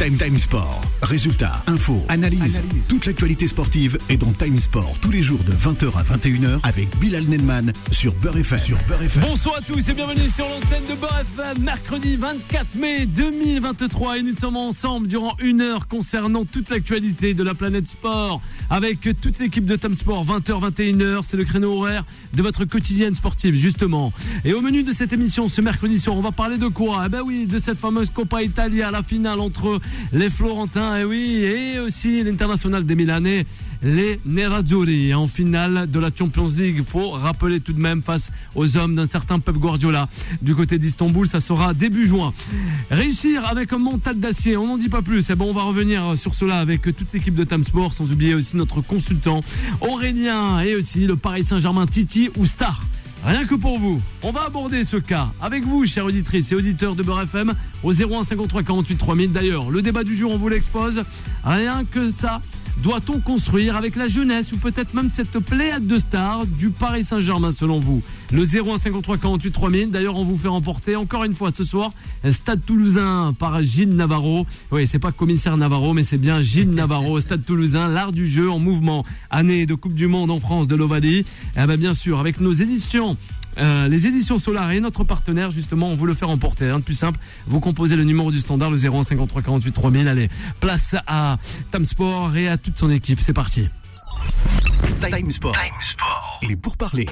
Time Time Sport. Résultats, infos, analyse. Toute l'actualité sportive est dans Time Sport tous les jours de 20h à 21h avec Bilal Nenman sur Beurre FM. Sur Beurre FM. Bonsoir à tous et bienvenue sur l'antenne de Beurre FM, mercredi 24 mai 2023 et nous sommes ensemble durant une heure concernant toute l'actualité de la planète sport avec toute l'équipe de Time Sport 20h 21h, c'est le créneau horaire de votre quotidienne sportive justement. Et au menu de cette émission ce mercredi soir, on va parler de quoi? Eh ben oui, de cette fameuse Coppa Italia, la finale entre les Florentins et oui, et aussi l'international des Milanais les Nerazzurri en finale de la Champions League. Faut rappeler tout de même face aux hommes d'un certain Pep Guardiola. Du côté d'Istanbul, ça sera début juin. Réussir avec un mental d'acier, on n'en dit pas plus. Et bon, on va revenir sur cela avec toute l'équipe de Time sans oublier aussi notre consultant Aurélien et aussi le Paris Saint-Germain Titi ou Star. Rien que pour vous, on va aborder ce cas avec vous, chers auditrices et auditeurs de Beurre FM, au 01 53 48 3000. D'ailleurs, le débat du jour, on vous l'expose. Rien que ça, doit-on construire avec la jeunesse ou peut-être même cette pléiade de stars du Paris Saint-Germain selon vous Le 0153 48 3000. D'ailleurs, on vous fait remporter encore une fois ce soir un Stade Toulousain par Gilles Navarro. Oui, c'est pas commissaire Navarro, mais c'est bien Gilles Navarro, Stade Toulousain, l'art du jeu en mouvement, année de Coupe du Monde en France de l'Ovalie. Et ben bien sûr, avec nos éditions euh, les éditions Solar et notre partenaire, justement, on vous le fait remporter. Rien de plus simple, vous composez le numéro du standard, le 0153 48 3000. Allez, place à Tam Sport et à toute son équipe. C'est parti. Time Sport. Il est pour parler.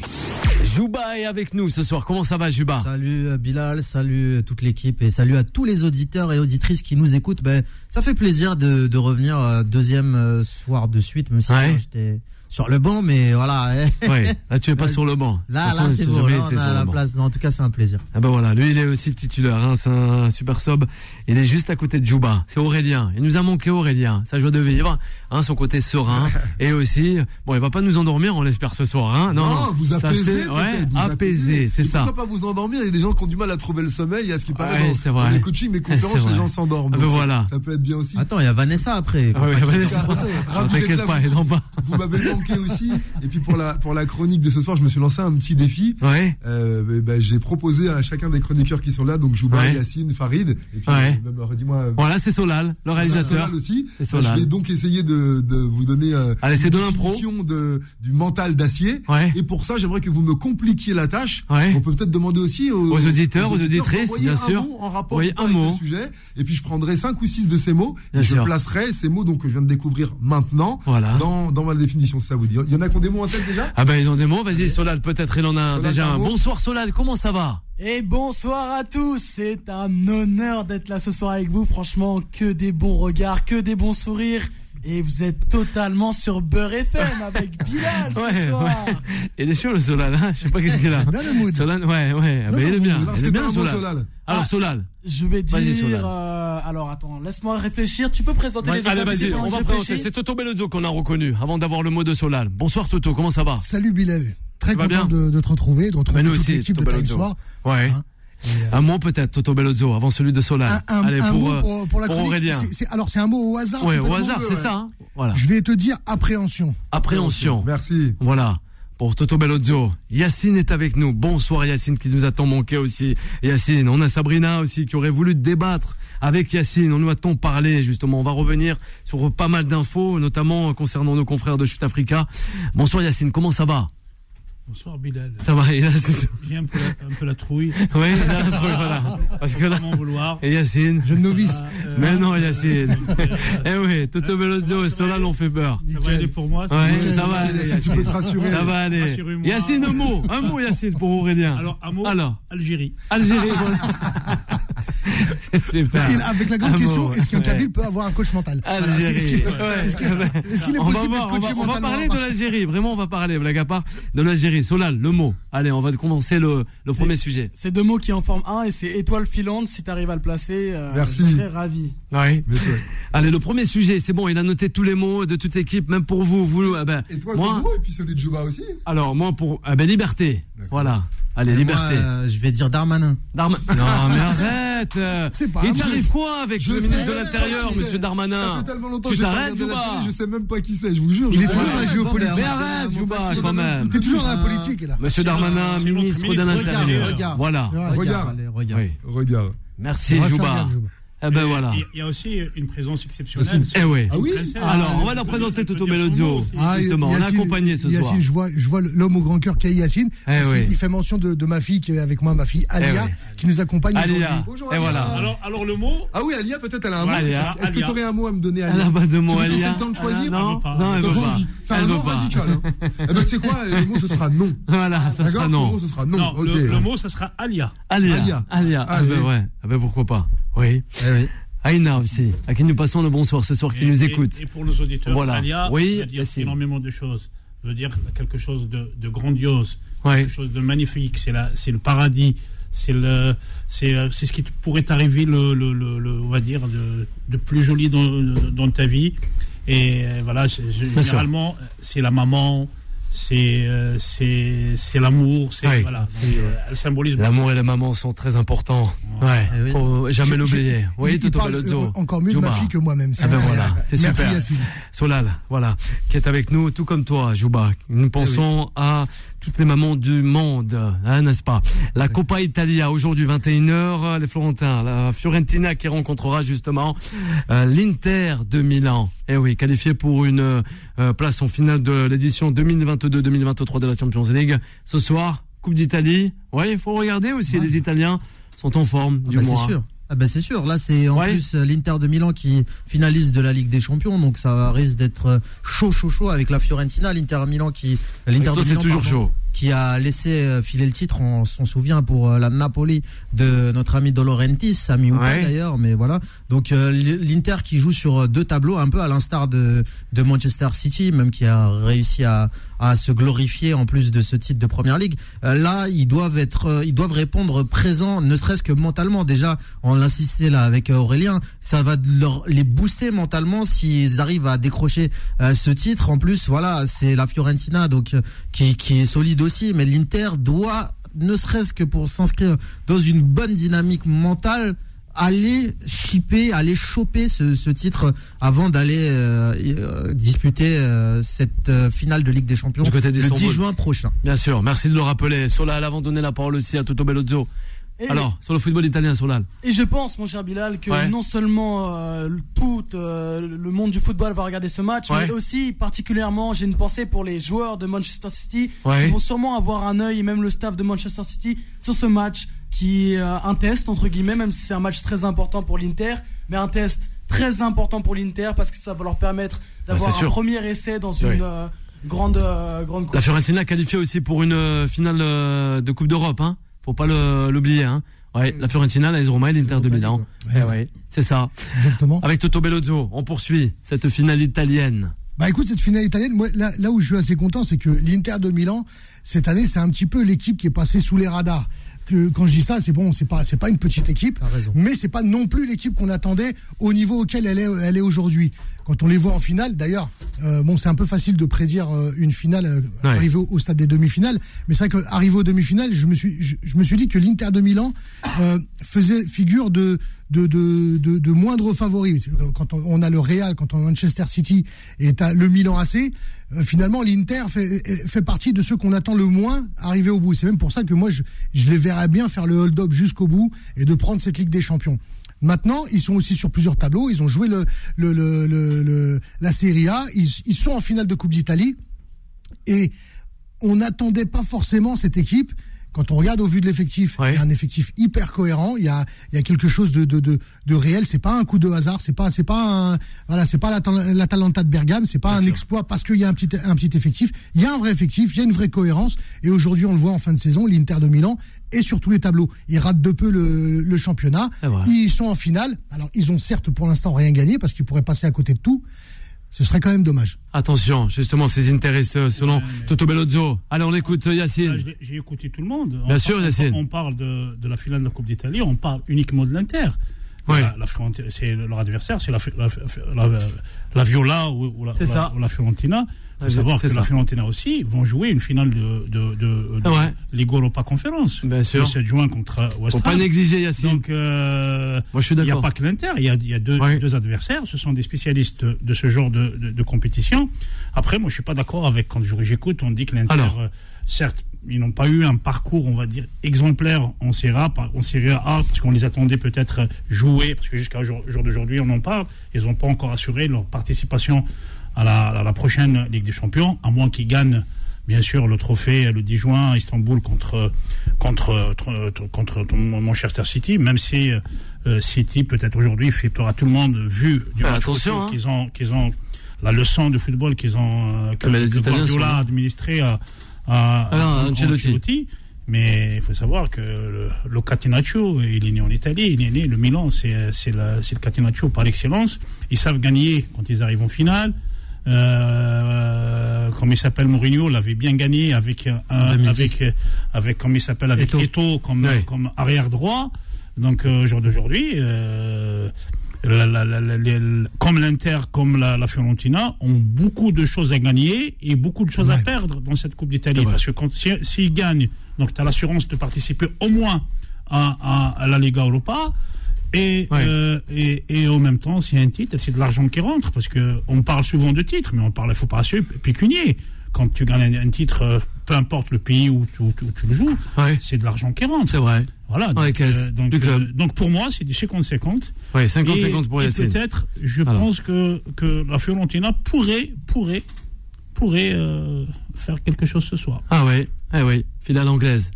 Juba est avec nous ce soir. Comment ça va, Juba? Salut euh, Bilal, salut euh, toute l'équipe et salut à tous les auditeurs et auditrices qui nous écoutent. Ben, ça fait plaisir de, de revenir deuxième soir de suite, même si Ouais. euh, j'étais sur le banc, mais voilà. eh. Ouais, là tu es pas sur le banc. Là, là, c'est bon. Là, on a la place. En tout cas, c'est un plaisir. Ah ben voilà, lui il est aussi titulaire, hein, c'est un super sub. Il est juste à côté de Juba, c'est Aurélien. Il nous a manqué Aurélien, sa joie de vivre, hein, son côté serein. et aussi, bon il va pas nous endormir, on l'espère ce soir. Hein non, Non, vous ça, apaisez, c'est- peut-être, Ouais, vous apaisé, c'est ça. Pourquoi pas vous endormir? Il y a des gens qui ont du mal à trouver le sommeil. À ce qui paraît, Ouais, dans, c'est vrai. dans les coachings, les conférences, les gens s'endorment. Ah ben ça- voilà. Ça, peut être bien aussi. Attends, il y a Vanessa après. Ah oui, Vanessa. Ah, T'inquiète pas, il est en bas. Vous m'avez manqué aussi. Et puis pour la pour la chronique de ce soir, je me suis lancé un petit défi. Ouais. Euh, ben, j'ai proposé à chacun des chroniqueurs qui sont là, donc Jouba, Ouais. Yacine, Farid, et puis Ouais. euh, même, euh, dis-moi. Voilà, c'est Solal, le réalisateur. Solal aussi. Solal. je vais donc essayer de, de vous donner euh, Allez, une définition de du mental d'acier. Et pour ça, j'aimerais que vous me compliquiez la tâche. On peut peut-être demander aussi aux, Aux auditeurs, aux auditrices, bien un sûr. mot en rapport Oui, un avec mot. le sujet. Et puis je prendrai cinq ou six de ces mots. Et je placerai ces mots donc que je viens de découvrir maintenant Voilà. dans, dans ma définition. Si Ça vous dit. Il y en a qui ont des mots en tête déjà? Ah ben ils ont des mots, vas-y Solal, peut-être il en a Solal, déjà un un. mot Bonsoir Solal, comment ça va? Et bonsoir à tous, c'est un honneur d'être là ce soir avec vous. Franchement, que des bons regards, que des bons sourires. Et vous êtes totalement sur Beurre FM avec Bilal ce Ouais, soir. ouais. Il est chaud le Solal, hein Je sais pas qu'est-ce qu'il a. bien le mood. Solal, ouais, ouais, il est bien. Il est bien Solal. Solal. Alors Ah. Solal. Je vais dire. Solal. euh, alors attends, laisse-moi réfléchir. Tu peux présenter les Allez, vas-y, on va présenter. C'est Toto Bellozzo qu'on a reconnu avant d'avoir le mot de Solal. Bonsoir Toto, comment ça va? Salut Bilal. Très content bien? de, de te retrouver, de retrouver Mais nous toute aussi, l'équipe de Toto Time. Soir. Ouais. Hein? Euh, Un mot peut-être, Toto Bellozzo, avant celui de Solal. un, un- Allez, un pour, mot euh, pour, pour la pour chronique. Aurélien. Alors c'est un mot au hasard. Ouais, au hasard, c'est ça. hein voilà. Je vais te dire appréhension. Appréhension. Merci. Voilà. Pour Toto Bellozzo. Yacine est avec nous. Bonsoir Yacine qui nous a tant manqué aussi. Yacine, on a Sabrina aussi qui aurait voulu débattre avec Yacine. On nous a-t-on parlé justement. On va revenir sur pas mal d'infos, notamment concernant nos confrères de Chute Africa. Bonsoir Yacine, comment ça va? Bonsoir Bilal. Ça va Yacine J'ai un peu, la, un peu la trouille. Oui, là, voilà. Parce que là, vouloir. et Yacine. Jeune novice. Euh, Mais non Yacine. Eh oui, Toto Bellozzo et Solal ont fait peur. Ça va aller pour moi. ça Ouais, va. ça va Yacine, aller. tu peux te rassurer. Ça va aller. Yacine, un mot. Un mot Yacine pour Aurélien. Alors, un mot. Alors. Algérie. Algérie. voilà. C'est super. Et avec la grande Un question, est-ce qu'un ouais. Kabyle peut avoir un coach mental Voilà, Algérie. Est-ce qu'il qu'il est On va, possible on, va, coaché on va mentalement parler de l'Algérie. Vraiment, on va parler, blague à part, de l'Algérie. Solal, le mot. Allez, on va commencer le, premier sujet. C'est deux mots qui en forment un et c'est étoile filante. Si t'arrives à le placer, euh, Merci. je serais ravi. Allez, le premier sujet, c'est bon, il a noté tous les mots de toute l'équipe, même pour vous. vous ah ben, Et toi, moi, ton mot, et puis celui de Jouba aussi alors, moi, pour. Ah ben, liberté. Voilà. Allez, Et liberté. Moi, euh, je vais dire Darmanin. Darman- Non, mais arrête euh, C'est pas Il un t'arrive mot. quoi avec Je le ministre de l'Intérieur, monsieur Ça Darmanin fait tellement longtemps Tu que j'ai pas t'arrêtes, regardé la Jouba télé, je sais même pas qui c'est, je vous jure. Il est toujours dans la géopolitique. Mais arrête, Jouba, quand même. T'es toujours dans la politique là. Monsieur Darmanin, ministre de l'Intérieur. Regarde, Voilà. Regarde, Regarde. regarde. Merci, Jouba. Eh ben voilà. Il y a aussi une présence exceptionnelle. Yacine. Eh oui. Ah oui. Alors, on va Ah, leur présenter Toto nom aussi. Ah, Justement, on l'a Yacine- accompagné ce Yacine, soir. je vois, je vois l'homme au grand cœur qui est Yacine. Eh parce oui. qu'il- Il fait mention de, de ma fille qui est avec moi, ma fille Alia, oui. qui nous accompagne Alia. aujourd'hui. Bonjour, Et Alia. voilà. Alors, alors le mot, Ah oui, Alia, peut-être elle a un mot. Alia, Est-ce que Alia. tu aurais un mot à me donner, Elle Alia n'a pas de Tu qu'on Alia. ait le temps de choisir Ah, Non, non, elle veut pas. C'est Elle un pas. radical. Hein. Eh ben, tu sais quoi Le mot, ce sera non. Voilà, ça sera non. mot, ce sera non. le, le mot, ça sera Alia. Alia. Alia. Alia. Ah Allez. ben ouais. Ah ben pourquoi pas. Oui. Eh oui. Aïna aussi, à qui nous passons le bonsoir ce soir, qui Et- nous écoute. Et, pour nos auditeurs, Voilà. Alia Oui, veut dire Yacine. énormément de choses. Veut dire quelque chose de, de grandiose, Ouais. quelque chose de magnifique. C'est la, c'est le paradis. C'est le, c'est, euh, c'est ce qui te pourrait t'arriver le, le, le, le- on va dire, de, de plus joli dans, dans ta vie. Et euh, voilà, c'est- je- sûr. généralement, c'est la maman, c'est, euh, c'est, c'est l'amour, c'est Oui. voilà. Donc, euh, elle symbolise. L'amour et la maman sont très importants. Ouais, Eh oui. faut jamais l'oublier. Oui, Toto Bellozzo. euh, encore mieux de ma fille que moi-même. Ah ben voilà, c'est Merci super. Yacine. Solal, voilà, qui est avec nous, tout comme toi, Jouba. Nous pensons à toutes les mamans du monde, hein, n'est-ce pas La Coppa Italia, aujourd'hui 21h, les Florentins, la Fiorentina qui rencontrera justement euh, l'Inter de Milan. Eh oui, qualifié pour une euh, place en finale de l'édition 2022-2023 de la Champions League. Ce soir, Coupe d'Italie. Oui, il faut regarder aussi, les Italiens sont en forme, Ah du bah, moins. c'est sûr. Ah bah c'est sûr. Là, c'est en Ouais. plus euh, l'Inter de Milan qui finalise de la Ligue des Champions, donc ça risque d'être euh, chaud, chaud, chaud avec la Fiorentina, l'Inter Milan qui, l'Inter de Milan, toujours pardon, chaud. qui a laissé euh, filer le titre. On s'en souvient pour la Napoli de notre ami De Laurentiis, Sami ou pas Ouais. d'ailleurs, mais voilà. Donc l'Inter qui joue sur deux tableaux, un peu à l'instar de, de Manchester City, même qui a réussi à, à se glorifier en plus de ce titre de Première Ligue. Euh, là, ils doivent être, euh, ils doivent répondre présent, ne serait-ce que mentalement. Déjà, on l'insistait là avec euh, Aurélien, ça va leur, les booster mentalement s'ils arrivent à décrocher ce titre. En plus, voilà, c'est la Fiorentina, donc qui, qui est solide aussi, mais l'Inter doit, ne serait-ce que pour s'inscrire dans une bonne dynamique mentale, aller chipper, aller choper ce, ce titre avant d'aller euh, euh, disputer euh, cette euh, finale de Ligue des Champions Du côté le d'Istanbul. 10 juin prochain. Bien sûr, merci de le rappeler. Solal, avant de donner la parole aussi à Toto Bellozzo. Et, Alors, sur le football italien, Solal. et je pense, mon cher Bilal, que Ouais. non seulement euh, tout euh, le monde du football va regarder ce match, Ouais. mais aussi particulièrement, j'ai une pensée pour les joueurs de Manchester City Ouais. qui vont sûrement avoir un œil, et même le staff de Manchester City, sur ce match qui est euh, un test, entre guillemets, même si c'est un match très important pour l'Inter, mais un test très important pour l'Inter parce que ça va leur permettre d'avoir c'est un premier essai dans Oui. une euh, grande, euh, grande La course. Fiorentina qualifiée aussi pour une finale euh, de Coupe d'Europe. Hein. Faut pas l'oublier. Hein. Ouais, la Fiorentina, la Roma et l'Inter de Milan. Eh ouais, c'est ça. Exactement. Avec Toto Bellozzo, on poursuit cette finale italienne. Bah écoute, cette finale italienne, moi, là, là où je suis assez content, c'est que l'Inter de Milan, cette année, c'est un petit peu l'équipe qui est passée sous les radars. Que, quand je dis ça, c'est bon, c'est pas, c'est pas une petite équipe, mais c'est pas non plus l'équipe qu'on attendait au niveau auquel elle est, elle est aujourd'hui. Quand on les voit en finale, d'ailleurs, euh, bon, c'est un peu facile de prédire euh, une finale euh, Ouais. arrivée au, au stade des demi-finales, mais c'est vrai qu'arrivé aux demi-finales, je me suis, je, je me suis dit que l'Inter de Milan faisait figure de de, de, de, de moindre favori. Quand on, a le Real, quand on a Manchester City et le Milan AC, euh, finalement l'Inter fait, fait partie de ceux qu'on attend le moins arriver au bout. C'est même pour ça que moi je, je les verrais bien faire le hold-up jusqu'au bout et de prendre cette Ligue des Champions. Maintenant, ils sont aussi sur plusieurs tableaux. Ils ont joué le, le, le- le- la Serie A. Ils, ils sont en finale de Coupe d'Italie. Et on n'attendait pas forcément cette équipe. Quand on regarde au vu de l'effectif, Ouais. il y a un effectif hyper cohérent. Il y a, il y a quelque chose de, de, de, de réel. C'est pas un coup de hasard. C'est pas, c'est pas un, voilà, c'est pas la, l'Atalanta de Bergame. C'est pas Bien un sûr. exploit parce qu'il y a un petit, un petit effectif. Il y a un vrai effectif. Il y a une vraie cohérence. Et aujourd'hui, on le voit en fin de saison, l'Inter de Milan est sur tous les tableaux. Ils ratent de peu le, le championnat. Ils sont en finale. Alors, ils ont certes pour l'instant rien gagné parce qu'ils pourraient passer à côté de tout. Ce serait quand même dommage. Attention, justement, ces intérêts euh, selon Toto Bellozzo. Allez, on écoute euh, Yacine. j'ai- J'ai écouté tout le monde. Bien on sûr, parle, Yacine. On parle de, de la finale de la Coupe d'Italie, on parle uniquement de l'Inter. Ouais. La, la c'est leur adversaire, c'est la, la, la, la Viola ou, ou la, C'est ou la- ça. ou la Fiorentina. Il faut savoir que ça. la Fiorentina aussi vont jouer une finale de, de, de, de ouais. Ligue Europa Conférence. Bien sûr. Le 7 juin contre West Faut pas Ham. négliger Yacine. Donc, euh, Moi, je suis il n'y a d'accord. pas que l'Inter, il y a, y a deux, Ouais. deux adversaires, ce sont des spécialistes de ce genre de, de, de compétition. Après, moi, je suis pas d'accord avec quand j'écoute, on dit que l'Inter, euh, certes, ils n'ont pas eu un parcours, on va dire, exemplaire en Serie A, en Serie A, parce qu'on les attendait peut-être jouer, parce que jusqu'à jour, jour d'aujourd'hui, on en parle, ils n'ont pas encore assuré leur participation à la, à la, prochaine Ligue des Champions, à moins qu'ils gagnent, bien sûr, le trophée le 10 juin à Istanbul contre, contre, contre, Manchester City, même si euh, City, peut-être aujourd'hui, fait à tout le monde, vu du ah, attention, hein. qu'ils ont, qu'ils ont la leçon de football qu'ils ont, euh, que, que Guardiola a administré à, à, ah Mais il faut savoir que le, le, Catenaccio, il est né en Italie, il est né, le Milan, c'est le Catenaccio par excellence. Ils savent gagner quand ils arrivent en finale. Euh, comme il s'appelle Mourinho l'avait bien gagné avec un, avec avec comme il s'appelle avec Eto, comme comme arrière droit. Donc euh, au jour d'aujourd'hui euh, comme l'Inter, comme la, Fiorentina, ont beaucoup de choses à gagner et beaucoup de choses à perdre dans cette Coupe d'Italie. Parce que s'ils si, gagnent, donc tu as l'assurance de participer au moins à, à, la Liga Europa. Et, euh, et, et, en même temps, s'il y a un titre, c'est de l'argent qui rentre. Parce qu'on parle souvent de titres, mais on parle, il faut pas pécunier. Quand tu gagnes un, titre, euh, peu importe le pays où, tu le joues, c'est de l'argent qui rentre. C'est vrai. Voilà. Donc, euh, donc, euh, donc, pour moi, c'est du 50-50. Oui, 50-50 pour Et peut-être, je pense que, que la Fiorentina pourrait, pourrait, pourrait euh, faire quelque chose ce soir. Ah oui, eh oui, finale anglaise.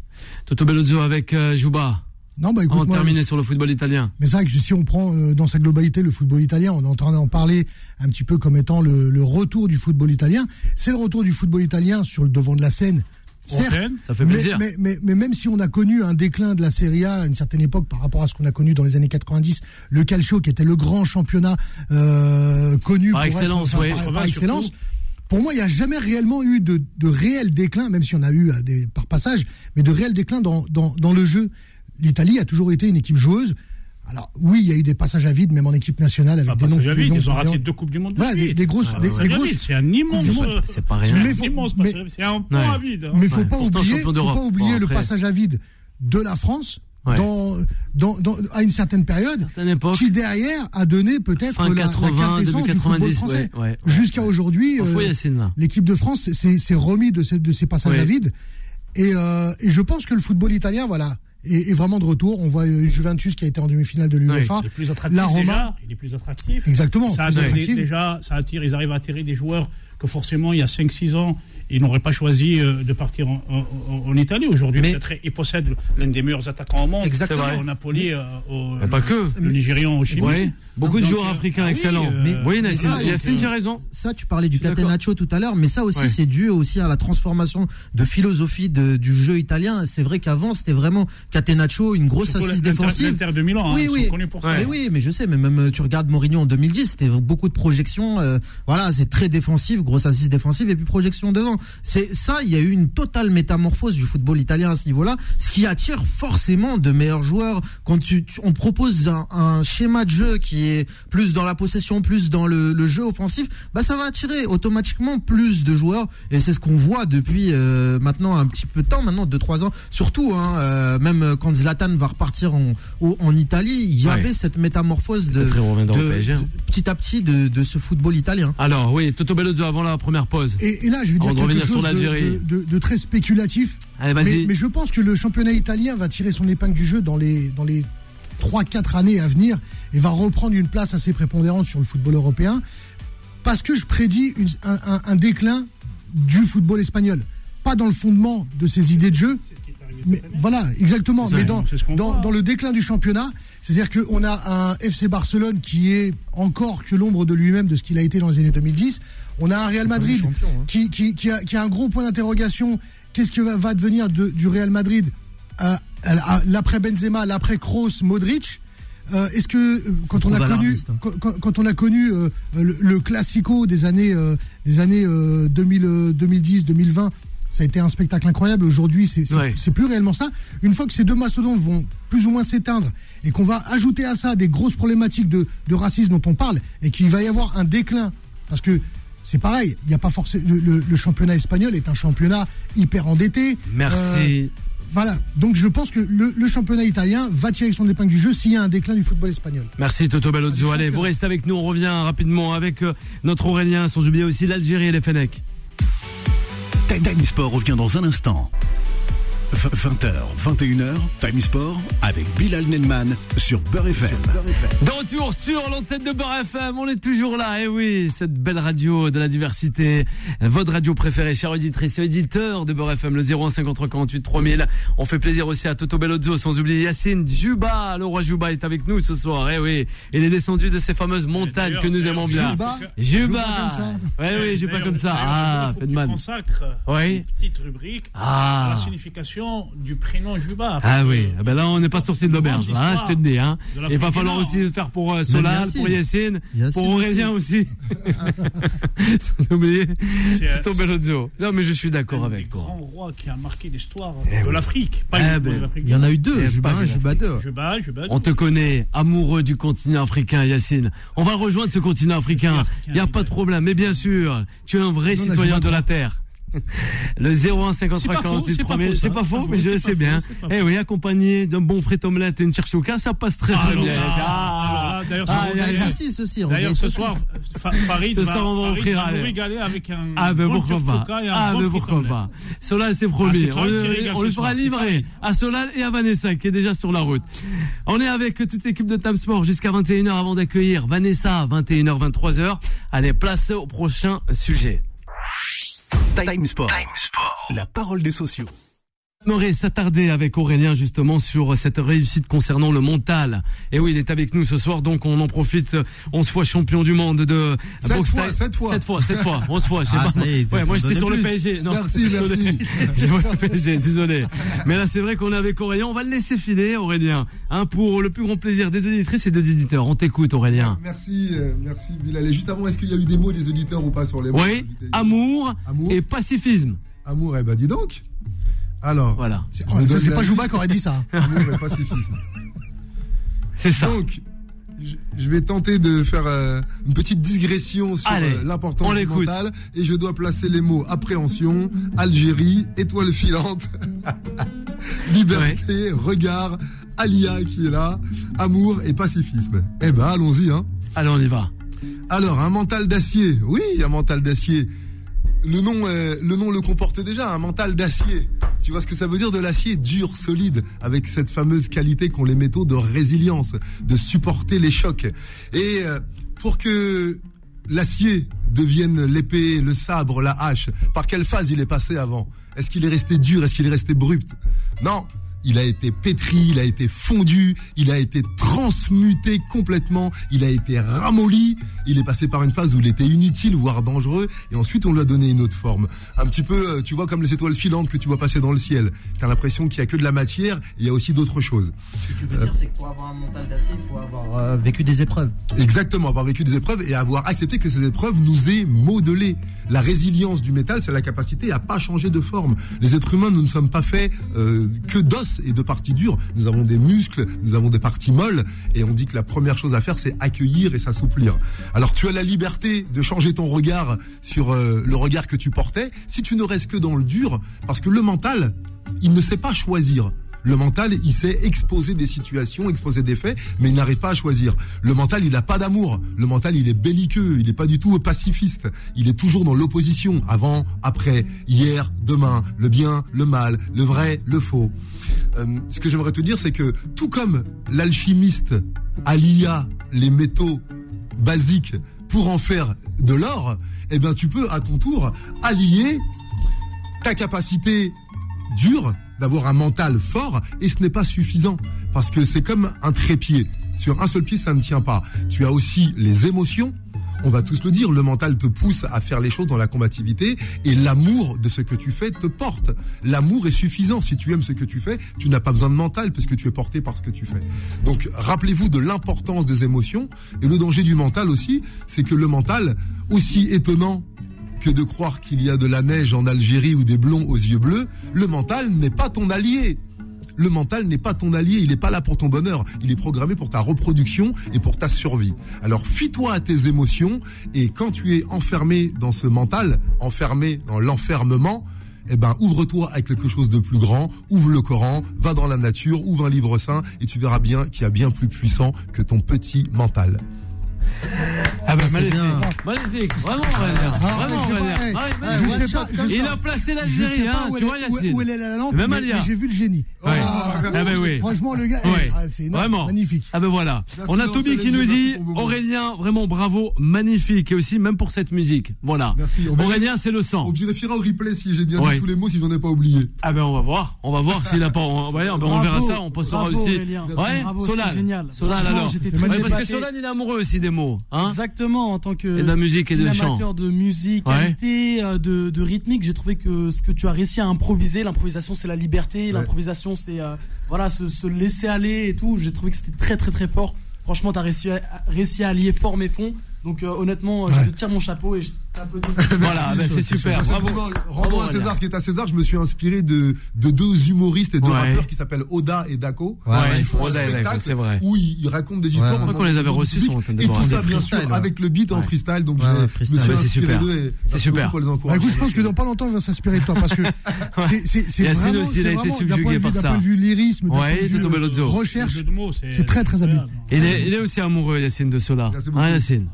Toto Bellozzo avec Jouba. Non, bah écoute, on va terminer sur le football italien. Mais c'est vrai que si on prend dans sa globalité le football italien, on est en train d'en parler un petit peu comme étant le, le retour du football italien. C'est le retour du football italien sur le devant de la scène Certes, ça fait plaisir. Mais, mais, mais, même si on a connu un déclin de la Serie A à une certaine époque par rapport à ce qu'on a connu dans les années 90, le Calcio qui était le grand championnat euh, connu par excellence, par, excellence. Pour moi, il n'y a jamais réellement eu de, de réel déclin, même si on a eu euh, des, par passage, mais de réel déclin dans, dans, dans le jeu. L'Italie a toujours été une équipe joueuse. Alors oui, il y a eu des passages à vide, même en équipe nationale avec des noms. À vide, ils ont raté deux coupes du monde. Voilà, des, des, grosses, des, grosses. C'est un immense. C'est pas rien. C'est un point à vide. Mais faut pas oublier, faut pas oublier le passage à vide de la France. Dans, dans, dans, à une certaine période, époque, qui derrière a donné peut-être la, 80, la du football français. Ouais, ouais, Jusqu'à aujourd'hui, euh, l'équipe de France s'est remis de ces, de ces passages à vide. Et, euh, et je pense que le football italien, voilà, est, vraiment de retour. On voit euh, Juventus qui a été en demi-finale de l'UEFA. il est plus attractif. La Roma, il est plus attractif. Exactement. Ça, déjà, ça attire, ils arrivent à attirer des joueurs que forcément il y a 5-6 ans il n'aurait pas choisi euh, de partir en, Italie. Aujourd'hui, peut-être il possède l'un des meilleurs attaquants au monde. Exactement. Au Napoli, euh, au, pas que. le Nigérian au Chili. Beaucoup de joueurs africains ah excellents. Oui, Yacine, tu as raison. Ça, tu parlais du Catenaccio tout à l'heure, mais ça aussi, c'est dû aussi à la transformation de philosophie du jeu italien. C'est vrai qu'avant, c'était vraiment Catenaccio, une grosse assise défensive. L'Inter de Milan, oui, oui. pour ça. Mais oui, mais je sais, mais même tu regardes Mourinho en 2010, c'était beaucoup de projections. voilà, c'est très défensif, grosse assise défensive et puis projection devant. C'est ça, il y a eu une totale métamorphose du football italien à ce niveau-là, ce qui attire forcément de meilleurs joueurs. Quand tu, on propose un, schéma de jeu qui est plus dans la possession, plus dans le, jeu offensif, bah ça va attirer automatiquement plus de joueurs. Et c'est ce qu'on voit depuis euh, maintenant un petit peu de temps, maintenant 2-3 ans. Surtout, hein, euh, même quand Zlatan va repartir en, en Italie, il y avait cette métamorphose de, hein. petit à petit de, ce football italien. Alors oui, Toto Bellozzo avant la première pause. Et, là, je vais dire de, très spéculatif. mais, je pense que le championnat italien va tirer son épingle du jeu dans les, dans les 3-4 années à venir et va reprendre une place assez prépondérante sur le football européen parce que je prédis un, déclin du football espagnol. Pas dans le fondement de ses idées de jeu, mais voilà, exactement. Mais dans, dans, dans, le déclin du championnat, c'est-à-dire qu'on a un FC Barcelone qui est encore que l'ombre de lui-même de ce qu'il a été dans les années 2010. On a un Real Madrid hein. qui, qui, qui, a, qui, a, un gros point d'interrogation. Qu'est-ce que va, va devenir de, du Real Madrid euh, l'après Benzema, l'après Kroos, Modric? Euh, Est-ce que euh, quand on, a connu, hein. quand, on a connu le, classico des années, des années 2010, 2020, ça a été un spectacle incroyable. Aujourd'hui, c'est plus réellement ça. Une fois que ces deux mastodontes vont plus ou moins s'éteindre et qu'on va ajouter à ça des grosses problématiques de, de racisme dont on parle et qu'il va y avoir un déclin, parce que c'est pareil. Il n'y a pas forcément le, championnat espagnol est un championnat hyper endetté. Merci. Euh, voilà. Donc je pense que le, championnat italien va tirer son épingle du jeu s'il y a un déclin du football espagnol. Merci Toto Bellozzo. Allez, vous restez avec nous. On revient rapidement avec euh, notre Aurélien, sans oublier aussi l'Algérie et les Fenech. Time Sport revient dans un instant. 20h, 21h, Time Sport avec Bilal Nenman sur Beurre FM. De retour sur l'antenne de Beurre FM, on est toujours là, et eh oui, cette belle radio de la diversité, votre radio préférée, chers auditrices et éditeurs de Beurre FM, le 0153 48 3000. On fait plaisir aussi à Toto Bellozzo, sans oublier Yacine Juba, le roi Juba est avec nous ce soir, et eh oui, il est descendu de ces fameuses montagnes que nous aimons bien. Juba, Juba, comme ça. oui, oui, Juba comme ça. Ah, Fedman. consacre Oui. une petite rubrique Ah. à la signification du prénom Juba. Ah oui, ah ben là on n'est pas sorti de l'auberge, là, hein, je te le dis. Hein. Il va falloir aussi le faire pour euh, Solal, pour Yacine, pour Aurélien aussi. Sans oublier C'est- ton Bellozzo. Non mais je suis d'accord avec toi. grands rois qui a marqué l'histoire Eh de oui. l'Afrique. Eh ben. Il y en a eu deux, Et Juba pas 1, que Juba 2. Juba, Juba. On te connaît, amoureux du continent africain, Yacine. On va rejoindre ce continent africain. Il n'y a pas de problème. Mais bien sûr, tu es un vrai citoyen de la Terre. Le 01 C'est 53 pas faux, 48 c'est pas 3000. faux, C'est pas faux, mais je le sais bien. Eh oui, accompagné d'un bon frit omelette et une cherchouka, ça passe très très bien. Ah, alors là, d'ailleurs, ah, ce soir, Fa- Farid Ce va, soir, on va Farid offrir va à- nous régaler avec un Ah ben bon pourquoi pas. Ah bon ben pourquoi pas. Solal c'est promis. Ah, c'est On le- fera livrer à Solal et à Vanessa qui est déjà sur la route. On est avec toute l'équipe de Tam Sport jusqu'à 21h avant d'accueillir Vanessa 21h 23h Allez place au prochain sujet Time Sport. La parole des sociaux. J'aimerais s'attarder avec Aurélien justement sur cette réussite concernant le mental. Et oui, il est avec nous ce soir, donc on en profite. 11 fois champion du monde de boxe fois, sept fois. sept fois, sept fois, 11 fois, je sais Ah, pas. est, ouais, moi j'étais sur le. PSG. Non, Merci, désolé. merci. Au PSG, désolé. Mais là, c'est vrai qu'on est avec Aurélien. On va le laisser filer, Aurélien. Hein, pour le plus grand plaisir des auditrices et des auditeurs. On t'écoute, Aurélien. Merci, euh, merci Bilal. Et juste avant, est-ce qu'il y a eu des mots des auditeurs ou pas sur les mots Oui, amour, Amour. et pacifisme. Amour, eh ben dis donc. Alors, Voilà, C'est la pas. Juba qui aurait dit ça. c'est ça. Donc, je- vais tenter de faire euh, une petite digression sur euh, l'importance du mental et je dois placer les mots appréhension, Algérie, étoile filante, liberté, regard, Alia qui est là, amour et pacifisme. Eh ben, allons-y, hein. Allez, on y va. Alors, un mental d'acier. Oui, un mental d'acier. Le nom, euh, le nom le comporte déjà, un mental d'acier. Tu vois ce que ça veut dire de l'acier dur, solide, avec cette fameuse qualité qu'ont les métaux de résilience, de supporter les chocs. Et euh, pour que l'acier devienne l'épée, le sabre, la hache, par quelle phase il est passé avant? Est-ce qu'il est resté dur? Est-ce qu'il est resté brut? Non. Il a été pétri, il a été fondu, il a été transmuté complètement, il a été ramolli, il est passé par une phase où il était inutile, voire dangereux, et ensuite on lui a donné une autre forme. Un petit peu, euh, tu vois, comme les étoiles filantes que tu vois passer dans le ciel. T'as l'impression qu'il y a que de la matière, et il y a aussi d'autres choses. Ce que tu veux dire, c'est que pour avoir un mental d'acier, il faut avoir euh, vécu des épreuves. Exactement, avoir vécu des épreuves et avoir accepté que ces épreuves nous aient modelé. La résilience du métal, c'est la capacité à pas changer de forme. Les êtres humains, nous ne sommes pas faits euh, que d'os et de parties dures. Nous avons des muscles, nous avons des parties molles, et on dit que la première chose à faire, c'est accueillir et s'assouplir. Alors tu as la liberté de changer ton regard sur euh, le regard que tu portais, si tu ne restes que dans le dur, parce que le mental, il ne sait pas choisir. Le mental, il sait exposer des situations, exposer des faits, mais il n'arrive pas à choisir. Le mental, il n'a pas d'amour. Le mental, il est belliqueux. Il n'est pas du tout pacifiste. Il est toujours dans l'opposition. Avant, après, hier, demain, le bien, le mal, le vrai, le faux. Euh, ce que j'aimerais te dire, c'est que tout comme l'alchimiste allia les métaux basiques pour en faire de l'or, eh bien, tu peux à ton tour allier ta capacité dure d'avoir un mental fort et ce n'est pas suffisant parce que c'est comme un trépied. Sur un seul pied, ça ne tient pas. Tu as aussi les émotions. On va tous le dire, le mental te pousse à faire les choses dans la combativité et l'amour de ce que tu fais te porte. L'amour est suffisant. Si tu aimes ce que tu fais, tu n'as pas besoin de mental puisque tu es porté par ce que tu fais. Donc, rappelez-vous de l'importance des émotions et le danger du mental aussi, c'est que le mental, aussi étonnant que de croire qu'il y a de la neige en Algérie ou des blonds aux yeux bleus, le mental n'est pas ton allié. Le mental n'est pas ton allié, il n'est pas là pour ton bonheur, il est programmé pour ta reproduction et pour ta survie. Alors fuis-toi à tes émotions et quand tu es enfermé dans ce mental, enfermé dans l'enfermement, eh ben ouvre-toi avec quelque chose de plus grand, ouvre le Coran, va dans la nature, ouvre un livre saint et tu verras bien qu'il y a bien plus puissant que ton petit mental. Ah ben c'est magnifique. bien. Magnifique, vraiment Aurélien. Ah, Vraiment Il a placé l'Algérie, hein, où tu vois Yacine. où elle est la lampe, Même mais, Alia. mais j'ai vu le génie. Ouais. Ah, Ah ben oui. Franchement, le gars, Ouais. eh, ah, c'est énorme, Vraiment. magnifique. Ah ben voilà. On a Toby qui nous dit. Aurélien, vraiment bravo, magnifique et aussi même pour cette musique. Voilà. Aurélien, c'est le sang. On vérifiera au replay si j'ai bien dit tous les mots, si j'en ai pas oublié. Ah ben on va voir, on va voir s'il a pas. On, verra ça, on postera aussi. Ouais, Solal. Solal alors. parce que. Solal il est amoureux aussi des mots, hein. Exactement, en tant que Et de la musique et de amateur de musique, Ouais. qualité, euh, de, de rythmique, j'ai trouvé que ce que tu as réussi à improviser, l'improvisation c'est la liberté, l'improvisation c'est euh, voilà se, se laisser aller et tout. J'ai trouvé que c'était très très très fort. Franchement, tu as réussi à, réussi à allier forme et fond. Donc euh, honnêtement, Ouais. je te tire mon chapeau et je. Voilà, ben, c'est super. Bravo. Rendons à. César qui est à César, je me suis inspiré de, de deux humoristes et deux Ouais. rappeurs qui s'appellent Oda et Dako. Ouais, Ouais, ils font un Oda et Dako, spectacle c'est vrai. où ils, racontent des histoires. Je crois qu'on les avait reçus sur de Et tout ça, bien sûr, ouais. avec le beat en freestyle. Donc, je, me suis c'est inspiré super. d'eux C'est Pour les Bah, écoute, je pense que dans pas longtemps, il va s'inspirer de toi parce que c'est vraiment, aussi, il a été subjugué par d'un ça. point de vue lyrisme, d'un point de vue, jour. recherche. c'est très, très habile. Il est, il est aussi amoureux, Yacine, de beaucoup. Hein, Yacine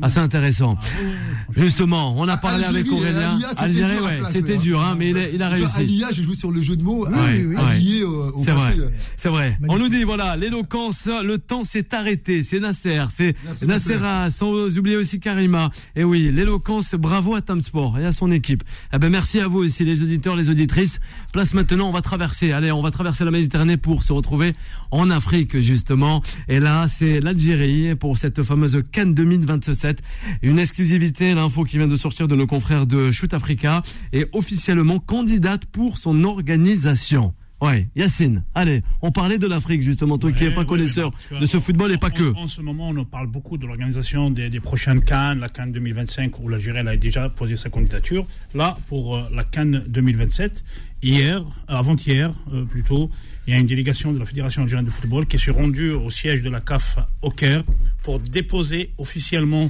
Ah c'est intéressant. Ah on a parlé Algérie, avec Aurélien. Alia, c'était Algérie, dur ouais, c'était hein. dur, hein, mais il a, il réussi. Alia, j'ai joué sur le jeu de mots. Oui, euh, oui. Euh, C'est vrai. passé. C'est vrai. On nous dit, voilà, l'éloquence, le temps s'est arrêté. C'est Nasser, c'est Nassera, sans oublier aussi Karima. Et oui, l'éloquence, bravo à Tamsport et à son équipe. Eh ben, merci à vous aussi, les auditeurs, les auditrices. Place maintenant, on va traverser, allez, on va traverser la Méditerranée pour se retrouver en Afrique, justement. Et là, c'est l'Algérie pour cette fameuse Cannes 2027. Une exclusivité, l'info qui vient de sortir de nos confrères de Shoot Africa est officiellement candidate pour son organisation. Ouais, Yacine, allez, on parlait de l'Afrique justement, toi qui es ouais, connaisseur que de ce football et pas en- que. En ce moment, on parle beaucoup de l'organisation des, des prochaines Cannes, la Cannes 2025, où l'Algérie elle a déjà posé sa candidature. Là, pour euh, la Cannes 2027, hier, avant-hier euh, plutôt, il y a une délégation de la Fédération algérienne de football qui s'est rendue au siège de la CAF au Caire pour déposer officiellement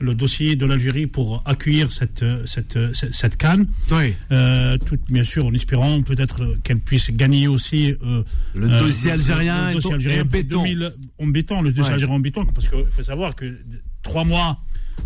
le dossier de l'Algérie pour accueillir cette, euh, cette, euh, cette, cette Cannes. Oui, Euh, tout, bien sûr, en espérant peut-être qu'elle puisse gagner aussi euh, Le dossier algérien le dossier en- algérien en béton. 2000 en béton, le dossier Ouais. algérien en béton, parce qu'il faut savoir que trois mois,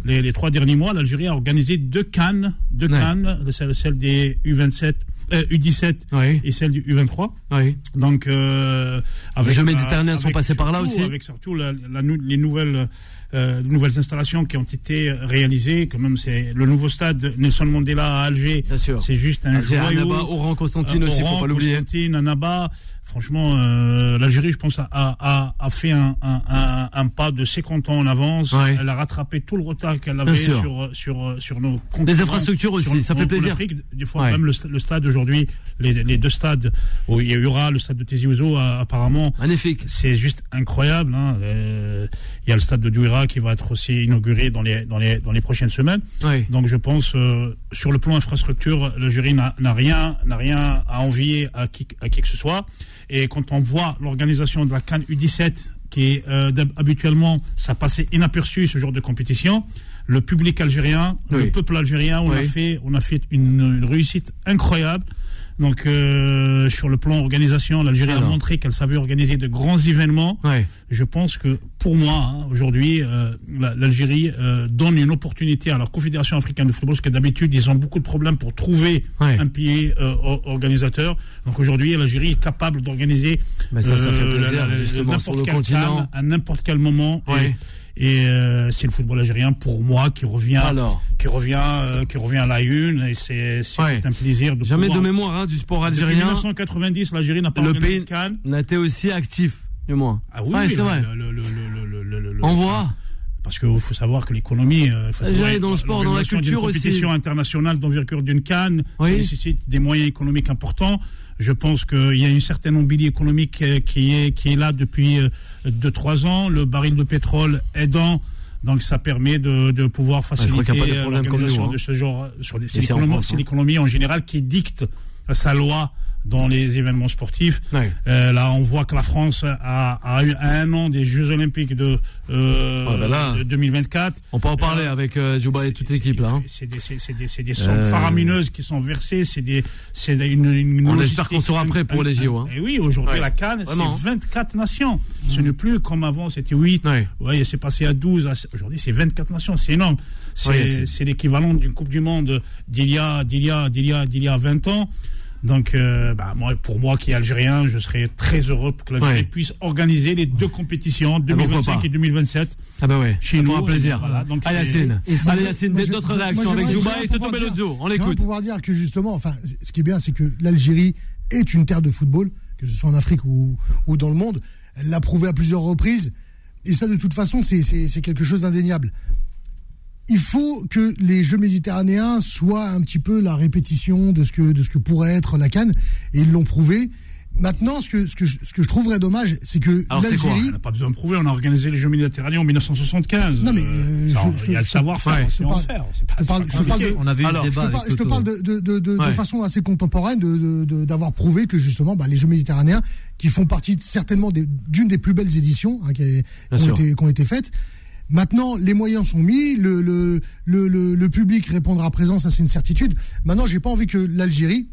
les, les trois derniers mois, l'Algérie a organisé deux cannes, deux Ouais. cannes, celle, celle des U27, euh, U17 oui, et celle du U23. oui. Donc, euh, avec, Jeux méditerranéens sont passés par là aussi. Avec surtout la- la nou- les nouvelles, euh, les nouvelles installations qui ont été réalisées. Quand même, c'est le nouveau stade Nelson Mandela à Alger. C'est juste un joyau. Annaba, Oran, Constantine Euh, aussi, faut pas l'oublier. Constantine, Annaba. Franchement, euh, l'Algérie, je pense, a, a, a fait un, un, un, un pas de 50 ans en avance. Ouais. Elle a rattrapé tout le retard qu'elle avait sur, sur, sur nos Les infrastructures aussi, sur- ça fait plaisir. Afrique, des fois, Ouais. même le, sta- le stade aujourd'hui, les, les deux stades, où il y aura le stade de Tizi apparemment, Magnifique. c'est juste incroyable. hein. Euh, Il y a le stade de Douira qui va être aussi inauguré dans les, dans les, dans les prochaines semaines. Donc je pense, euh, sur le plan infrastructure, l'Algérie n'a n'a rien, n'a rien à envier à qui, à qui que ce soit. Et quand on voit l'organisation de la Cannes U17, qui euh, habituellement, ça passait inaperçu ce genre de compétition, le public algérien, Oui. le peuple algérien, on Oui. a fait, on a fait une, une réussite incroyable. Donc euh, sur le plan organisation, l'Algérie a montré qu'elle savait organiser de grands événements Oui. je pense que pour moi, hein, aujourd'hui, euh, la- l'Algérie euh, donne une opportunité à la Confédération africaine de football, parce que d'habitude, ils ont beaucoup de problèmes pour trouver Ouais. un pays euh, or- organisateur. Donc aujourd'hui, l'Algérie est capable d'organiser n'importe quel continent. À n'importe quel moment. Ouais. Et, et euh, c'est le football algérien pour moi qui revient, qui revient, euh, qui revient à la une. Et c'est un plaisir de Jamais de mémoire hein, du sport algérien. Depuis 1990, l'Algérie n'a pas le pays n'a été aussi actif, du moins. Ah oui, c'est vrai. On voit parce qu'il faut savoir que l'économie, euh, dans le sport, dans la culture aussi, La compétition internationale d'envergure d'une canne, oui. nécessite des moyens économiques importants. Je pense qu'il y a une certaine embilie économique euh, qui est, qui est là depuis 2-3 ans. Le baril de pétrole aidant. Donc ça permet de, de pouvoir faciliter de euh, l'organisation nous, hein. de ce genre. Et C'est hein. l'économie en général qui dicte sa loi dans les événements sportifs. Euh, là, on voit que la France a, a eu un an des Jeux Olympiques de, euh, Oh là là. de 2024. On peut en parler Euh, avec euh, Djouba et toute l'équipe là. hein. C'est des, des, c'est des sommes Euh, faramineuses qui sont versées. C'est des, c'est une, une On espère qu'on sera prêt pour les JO, hein. Et oui, aujourd'hui Ouais. la Cannes, c'est 24 nations. Ce n'est plus comme avant, c'était 8. Ouais. c'est passé à 12. à- Aujourd'hui, c'est 24 nations. C'est énorme. Ouais, c'est l'équivalent d'une Coupe du Monde d'il y a, d'il y a, d'il y a, d'il y a 20 ans. Donc, euh, bah, moi, pour moi qui est algérien, je serais très heureux que l'Algérie Ouais. puisse organiser les deux compétitions, pourquoi 2025 pas et 2027. Ah bah ouais, chez ça nous. un plaisir. Voilà, donc Allez Yacine, Et ça allez Yacine, d'autres réactions avec j'aimerais et Toto Bellozzo. On l'écoute. pouvoir dire que justement, enfin, ce qui est bien, c'est que l'Algérie est une terre de football, que ce soit en Afrique ou, ou dans le monde. Elle l'a prouvé à plusieurs reprises. Et ça, de toute façon, c'est- c'est c'est quelque chose d'indéniable. Il faut que les Jeux méditerranéens soient un petit peu la répétition de ce que, de ce que pourrait être la Cannes. Et ils l'ont prouvé. Maintenant, ce que, ce, que je, ce que je trouverais dommage, c'est que Alors c'est quoi? l'Algérie. On n'a pas besoin de prouver, on a organisé les Jeux méditerranéens en 1975. Non, mais, Euh, euh, ça, je- il y a le savoir-faire, ouais, on faire. C'est je pas- te c'est parle- pas je te parle de- compliqué. On avait eu ce débat te avec parle, je te parle de, de, de, de- Ouais. façon assez contemporaine de- de- de- d'avoir prouvé que justement bah, les Jeux méditerranéens, qui font partie certainement des- d'une des plus belles éditions hein, qui, Bien qui ont été, qui ont été faites. Maintenant, les moyens sont mis, le, le, le, le, le public répondra présent, ça c'est une certitude. Maintenant, j'ai pas envie que l'Algérie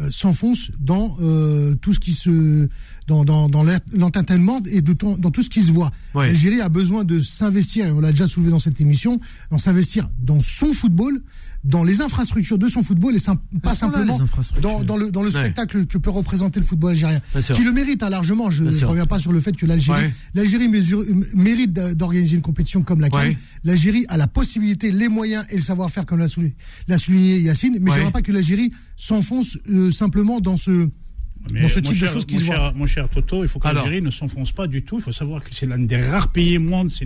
euh, s'enfonce dans euh, tout ce qui se dans, dans, dans l'ent- l'entertainment et de dans tout ce qui se voit. Ouais. L'Algérie a besoin de s'investir, et on l'a déjà soulevé dans cette émission, dans s'investir dans son football, dans les infrastructures de son football et sim- pas là, simplement dans, dans le, dans le Ouais. spectacle que peut représenter le football algérien. Qui le mérite hein, largement, je ne reviens pas sur le fait que l'Algérie mérite d'organiser une compétition comme la CAN. L'Algérie a la possibilité, les moyens et le savoir-faire, comme l'a souligné, Yacine, mais je ne pas que l'Algérie s'enfonce euh, simplement dans ce, Mais ce type cher- de choses qui se voient. Mon cher Toto, il faut que l'Algérie ne s'enfonce pas du tout. Il faut savoir que c'est l'un des rares pays au monde, c'est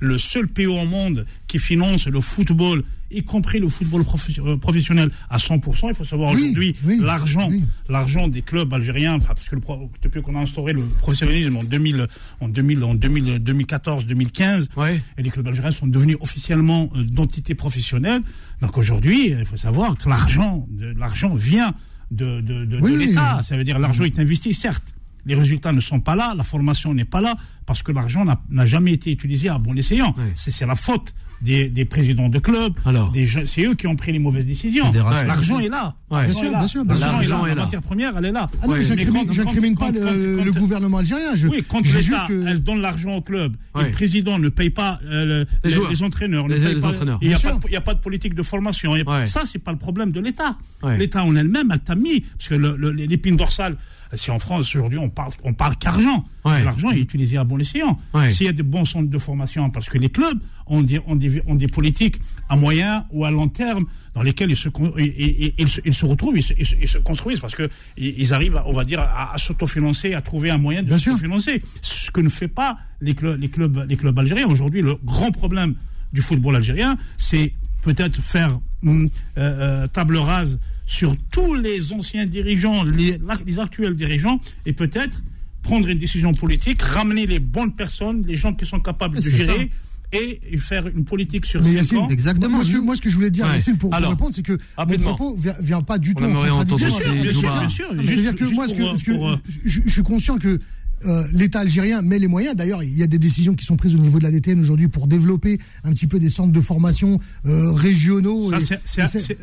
le seul pays au monde qui finance le football, y compris le football euh, professionnel à 100%. Il faut savoir Oui, aujourd'hui oui, l'argent, oui. l'argent des clubs algériens, enfin, parce que le depuis qu'on a instauré le professionnalisme en 2000, en 2000, en 2000, 2014, 2015, Ouais. et les clubs algériens sont devenus officiellement euh, d'entités professionnelles. Donc aujourd'hui, il faut savoir que l'argent vient de, de, de- Oui, l'État. Ça veut dire l'argent est investi, certes. Les résultats ne sont pas là, la formation n'est pas là, parce que l'argent n'a jamais été utilisé à bon escient. C'est la faute des, des présidents de clubs. Alors. C'est eux qui ont pris les mauvaises décisions. L'argent est là. L'argent Bien sûr, est là. bien sûr, bien sûr. L'argent est là. L'argent est La matière première, elle est là. Ah non, mais j'incrimine quand- pas le, gouvernement algérien. Je, Oui, quand je l'État, donne l'argent au club, le président ne paye pas euh, le- Les entraîneurs. Il n'y a, pas de- il y a pas de politique de formation. Ça, c'est pas le problème de l'État. L'État en elle-même, elle t'a mis, parce que l'épine dorsale, si en France aujourd'hui on parle, on parle qu'argent, Ouais. L'argent est utilisé à bon escient. Ouais. S'il y a de bons centres de formation, parce que les clubs ont des, ont des, ont des politiques à moyen ou à long terme dans lesquelles ils se, ils ils retrouvent, ils se, ils construisent parce que ils arrivent, à, on va dire, à, à s'autofinancer, à trouver un moyen de s'autofinancer. Ce que ne fait pas les clubs, les clubs, les clubs algériens. Aujourd'hui, le grand problème du football algérien, c'est peut-être faire hum, euh, euh, table rase sur tous les anciens dirigeants, les, les actuels dirigeants, et peut-être prendre une décision politique, ramener les bonnes personnes, les gens qui sont capables de gérer, et faire une politique sur Mais Yacine, ans. Exactement. Moi, ce que, moi, ce que je voulais dire, Ouais. Yacine, pour, pour Alors, répondre, c'est que mon propos vient, vient pas du tout On en contradiction. Bien sûr, bien sûr, je suis conscient que euh, l'État algérien met les moyens. D'ailleurs, il y a des décisions qui sont prises au niveau de la DTN aujourd'hui pour développer un petit peu des centres de formation euh, régionaux.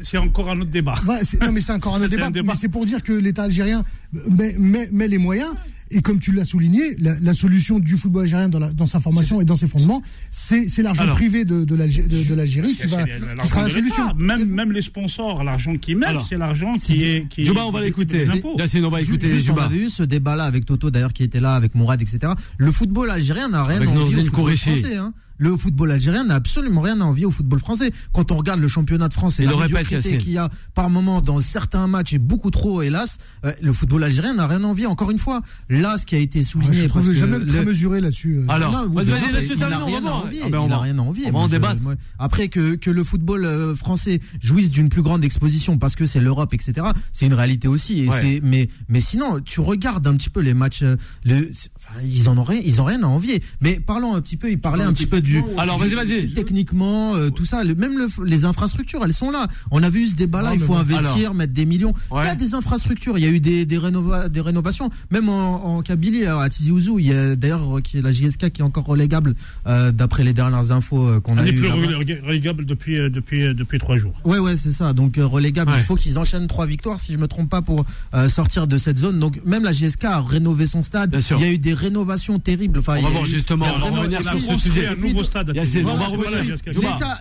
C'est- encore un autre débat. Ouais, non, mais c'est encore un autre débat. un débat. Mais c'est pour dire que l'État algérien met, met- met les moyens. Et comme tu l'as souligné, la, la solution du football algérien dans, la- dans sa formation et dans ses fondements, c'est l'argent privé de, de l'Algé- de- de l'Algérie qui, va, qui sera la solution. Même, même les sponsors, l'argent qu'ils mettent, c'est l'argent qui est. Qui Juba, on va l'écouter. on va écouter Juste, on avait eu ce débat-là avec Toto, d'ailleurs, qui était là, avec Mourad, etc. Le football algérien n'a rien Avec à au football Kouraichi. français. Hein. Le football algérien n'a absolument rien à envier au football français. Quand on regarde le championnat de France et Il la médiocrité qu'il y a par moment dans certains matchs et beaucoup trop, hélas, euh, le football algérien n'a rien à envier. Encore une fois, là, ce qui a été Ouais, souligné, je parce que jamais très le- mesuré là-dessus. euh. Alors, non, il n'a terminer, on rien à envier. Ah ben, il rien à envier. on va en Moi, je- débattre. moi- après que, que le football euh, français jouisse d'une plus grande exposition parce que c'est l'Europe, etc. C'est une réalité aussi. Et Ouais. mais mais sinon, tu regardes un petit peu les matchs. Le, c'est- enfin, ils en ont rien, ils ont rien à envier. Mais parlons un petit peu. Il parlait un petit peu dû. Alors, vas-y, vas-y. Techniquement, euh, tout ça, le- même le- les infrastructures, elles sont là. On a vu ce débat-là, Non, il faut bon, investir, alors. mettre des millions. Il y a des infrastructures, il y a eu des, des, rénova- des rénovations, même en, en Kabylie, à Tizi Ouzou. Il y a d'ailleurs euh, est la JSK qui est encore relégable, euh, d'après les dernières infos qu'on On a eues. plus là-bas. relé- relégable depuis, depuis, depuis trois jours. Ouais, ouais, c'est ça. Donc relégable, Ouais. il faut qu'ils enchaînent trois victoires, si je me trompe pas, pour euh, sortir de cette zone. Donc même la JSK a rénové son stade. Il y a eu des rénovations terribles. Enfin, On va voir justement, on va revenir sur ce sujet. Nouveau stade.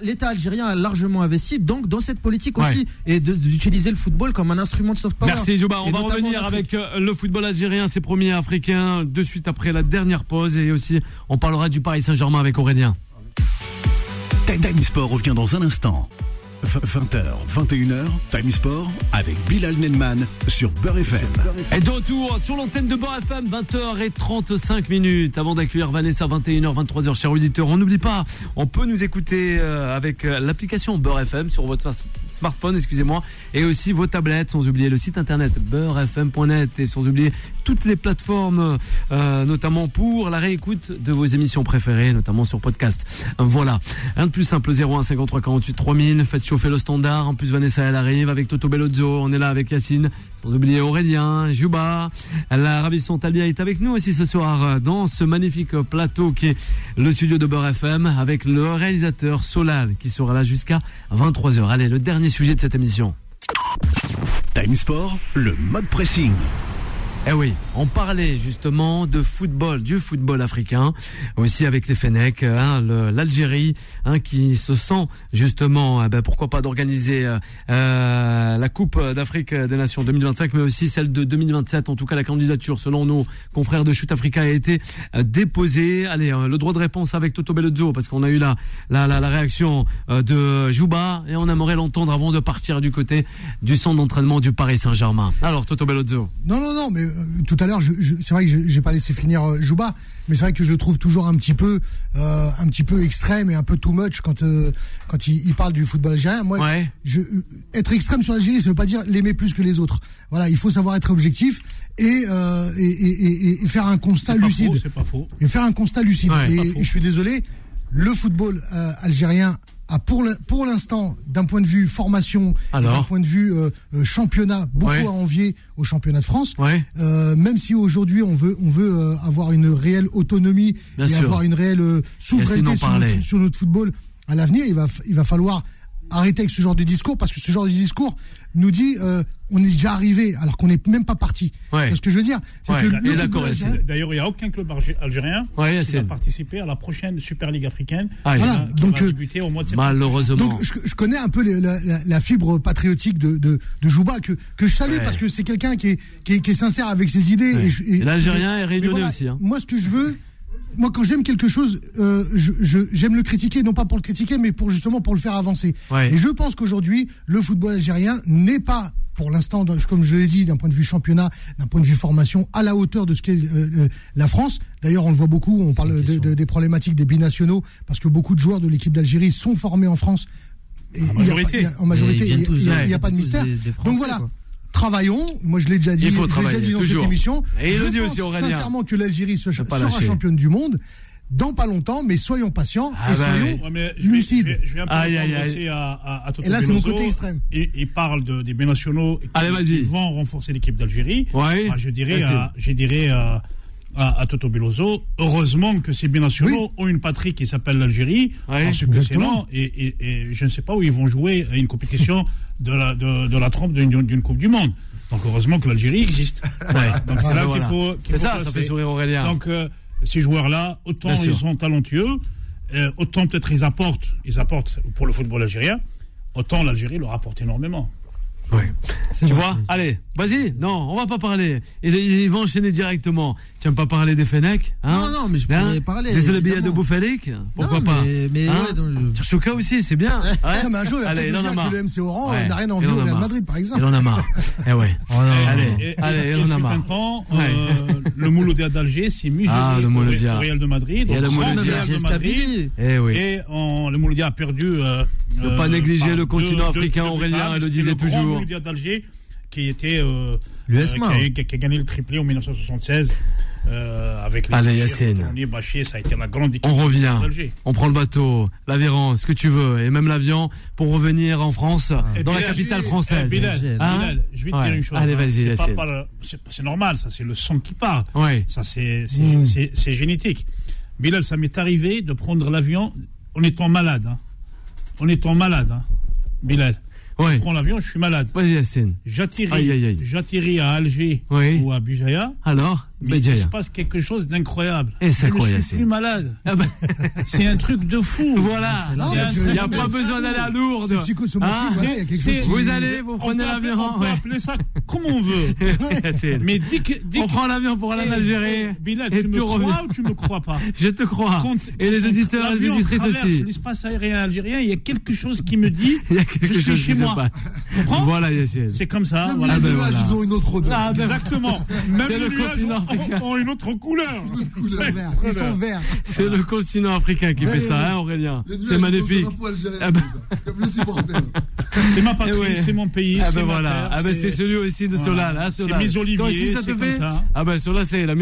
L'État, algérien a largement investi donc dans cette politique Ouais. aussi et d'utiliser le football comme un instrument de soft power. Merci Jouba. On va revenir avec euh, le football algérien, ses premiers africains, de suite après la dernière pause. Et aussi, on parlera du Paris Saint-Germain avec Aurélien. Time Sport revient dans un instant. 20h, 21h, Time Sport avec Bilal Nenman sur Beurre FM. Et de retour sur l'antenne de Beurre FM, 20h35 minutes. Avant d'accueillir Vanessa, 21h, 23h, chers auditeurs, on n'oublie pas, on peut nous écouter euh, avec euh, l'application Beurre FM sur votre smart- smartphone, excusez-moi, et aussi vos tablettes, sans oublier le site internet beurrefm.net et sans oublier toutes les plateformes, euh, notamment pour la réécoute de vos émissions préférées, notamment sur podcast. Voilà. Un de plus simple, 01 53 48 3000. Faites chauffer le standard. En plus, Vanessa, elle arrive avec Toto Bellozzo. On est là avec Yacine. Sans oublier Aurélien, Juba. La ravissante Talia est avec nous aussi ce soir euh, dans ce magnifique plateau qui est le studio de Beurre FM avec le réalisateur Solal qui sera là jusqu'à 23h. Allez, le dernier sujet de cette émission. Time Sport, le mode pressing. Eh oui, on parlait justement de football, du football africain, aussi avec les Fennecs, hein, l'Algérie, hein, qui se sent justement, eh ben, pourquoi pas d'organiser euh, euh, la Coupe d'Afrique des Nations 2025, mais aussi celle de 2027. En tout cas, la candidature, selon nos confrères de Shoot Africa, a été euh, déposée. Allez, le droit de réponse avec Toto Bellozzo, parce qu'on a eu la, la, la, réaction de Jouba, et on aimerait l'entendre avant de partir du côté du centre d'entraînement du Paris Saint-Germain. Alors, Toto Bellozzo. Non, non, non, mais tout à l'heure, je, je- c'est vrai que je- j'ai pas laissé finir euh, Jouba, mais c'est vrai que je le trouve toujours un petit peu, euh, un petit peu extrême et un peu too much quand euh, quand il, il parle du football algérien. Moi, Ouais. je, euh, être extrême sur l'Algérie, ça veut pas dire l'aimer plus que les autres. Voilà, il faut savoir être objectif et euh, et, et, et- et faire un constat C'est pas lucide faux, C'est pas faux. et faire un constat lucide. Ouais, et, je suis désolé, le football euh, algérien a pour le- pour l'instant, d'un point de vue formation, d'un point de vue euh, euh, championnat, beaucoup Ouais. à envier au championnat de France. Ouais. Euh, même si aujourd'hui on veut on veut euh, avoir une réelle autonomie Bien et sûr. avoir une réelle souveraineté sur notre, sur notre football à l'avenir, il va il va falloir arrêter avec ce genre de discours parce que ce genre de discours nous dit euh, on est déjà arrivé alors qu'on n'est même pas parti. Ouais. C'est ce que je veux dire? C'est Ouais. D'ailleurs, il n'y a aucun club algé- algérien Ouais, qui va participer à la prochaine Super League africaine Ah, qui, il- va, Voilà, qui donc, va euh, débuter au mois de septembre. Malheureusement. Donc je, je connais un peu les- la, la- la fibre patriotique de, de, de Jouba que, que je salue Ouais. parce que c'est quelqu'un qui est, qui, est, qui est sincère avec ses idées. Ouais. Et, je- et- Et l'Algérien est réunionnais voilà, aussi, hein. Moi ce que je veux, moi quand j'aime quelque chose, euh, je- je- j'aime le critiquer, non pas pour le critiquer, mais pour justement pour le faire avancer. Ouais. Et je pense qu'aujourd'hui, le football algérien n'est pas pour l'instant, comme je l'ai dit, d'un point de vue championnat, d'un point de vue formation, à la hauteur de ce qu'est euh, euh, la France. D'ailleurs, on le voit beaucoup, on parle de- de- des problématiques des binationaux, parce que beaucoup de joueurs de l'équipe d'Algérie sont formés en France. Et pas- majorité. il y a- en majorité, il n'y a, pas de mystère. des- des Français, Donc voilà, quoi. Travaillons. Moi, je l'ai déjà dit, Il faut je déjà travailler, dit dans toujours. cette émission. Et il je pense aussi, Aurélien. sincèrement que l'Algérie se- pas sera lâcher. championne du monde dans pas longtemps, mais soyons patients Ah et bah soyons Ouais, lucides. Je aïe. aussi à, à, à Toto Et là, c'est mon côté extrême. Il, il parle de, des binationaux qui, Allez, vont renforcer l'équipe d'Algérie. Ouais. Moi, je dirais, à, je dirais à, à, à Toto Belloso, heureusement que ces binationaux ont une patrie qui s'appelle l'Algérie, Ouais. parce que Exactement. sinon, et, et, et je ne sais pas où ils vont jouer à une compétition de la, de, de la trompe d'une d'une Coupe du Monde. Donc heureusement que l'Algérie existe. Donc c'est là Voilà. qu'il faut. qu'il C'est faut ça, ça fait sourire Aurélien. Donc euh, ces joueurs-là, autant Bien sûr. ils sont talentueux, euh, autant peut-être ils apportent, ils apportent pour le football algérien, autant l'Algérie leur apporte énormément. Oui. Tu vrai. vois Allez, vas-y. Non, on va pas parler. Il, il va enchaîner directement. Tu aimes pas parler des Fennecs hein Non, non, mais je Hein pourrais parler, Désolé, billet de. Bouffalic Pourquoi Non, pas mais- mais Hein ouais, donc je- Tchouka aussi, c'est bien. Ouais. Non, mais un jour, il va peut-être il nous en a dire marre. que le MC Oran Ouais. n'a rien Il envie au Real. Madrid, par Il exemple. en a marre. Eh ouais. Oh non. Allez, Et, allez, et- il et en a marre. un temps, Ouais. euh, le Mouloudia d'Alger s'est muselé Ah, le au, Real de Madrid. Il y a au le Mouloudia. De Madrid. Kabylie. Eh oui. Et le Mouloudia a perdu. Euh, Ne pas euh, négliger le continent africain, Aurélien, le disait le toujours. Mouloudia d'Alger qui était. L'USMA. qui a gagné le triplé en 1976. Euh, avec les Allez, Bachir, Bachir, ça a été la grande équipe On revient. On prend le bateau, l'aviron, ce que tu veux, et même l'avion pour revenir en France, Et dans la capitale eh, française. Bilal, Hein Bilal, je vais te Ouais. dire une chose. Allez, hein. vas-y, C'est normal, ça, c'est le sang qui parle. Ouais. Ça, c'est Mm. c'est génétique. Bilal, ça m'est arrivé de prendre l'avion en étant malade. hein. En étant malade, hein. Bilal. Ouais. Je prends l'avion, je suis malade. Vas-y, aïe, J'atterris à Alger Oui. ou à Bijaya. Alors Mais il se passe quelque chose d'incroyable. Et c'est je quoi, ne suis plus malade. Ah bah, C'est un truc de fou. Voilà. Il n'y a pas besoin d'aller à Lourdes. C'est psychosomatique, Hein voilà, il y a quelque c'est- chose qui... Vous allez, vous prenez l'avion. On peut appeler ça comme on veut. Mais dès que. Dès On que- prend l'avion pour aller en Eh, Algérie. eh, Bilal, et tu me tu crois reviens. ou tu me crois pas? Je te crois. Quand- et les auditeurs et les auditrices aussi. l'espace aérien algérien, il y a quelque chose qui me dit je suis chez moi. Voilà. C'est comme ça. Voilà. les ben nuages, voilà. ils ont une autre odeur. Ah, ben, Exactement. Même le continent ont- une autre couleur. Ils sont verts, ils sont verts. C'est le continent africain qui fait ça, hein, Aurélien C'est magnifique. Ah supporters. C'est ma patrie, Eh c'est mon pays. Ah c'est ben ma voilà, ah ben c'est celui aussi de Voilà. Solal, hein, C'est Solal. mes oliviers, ça te fait ça. Ah ben celui-là c'est, il a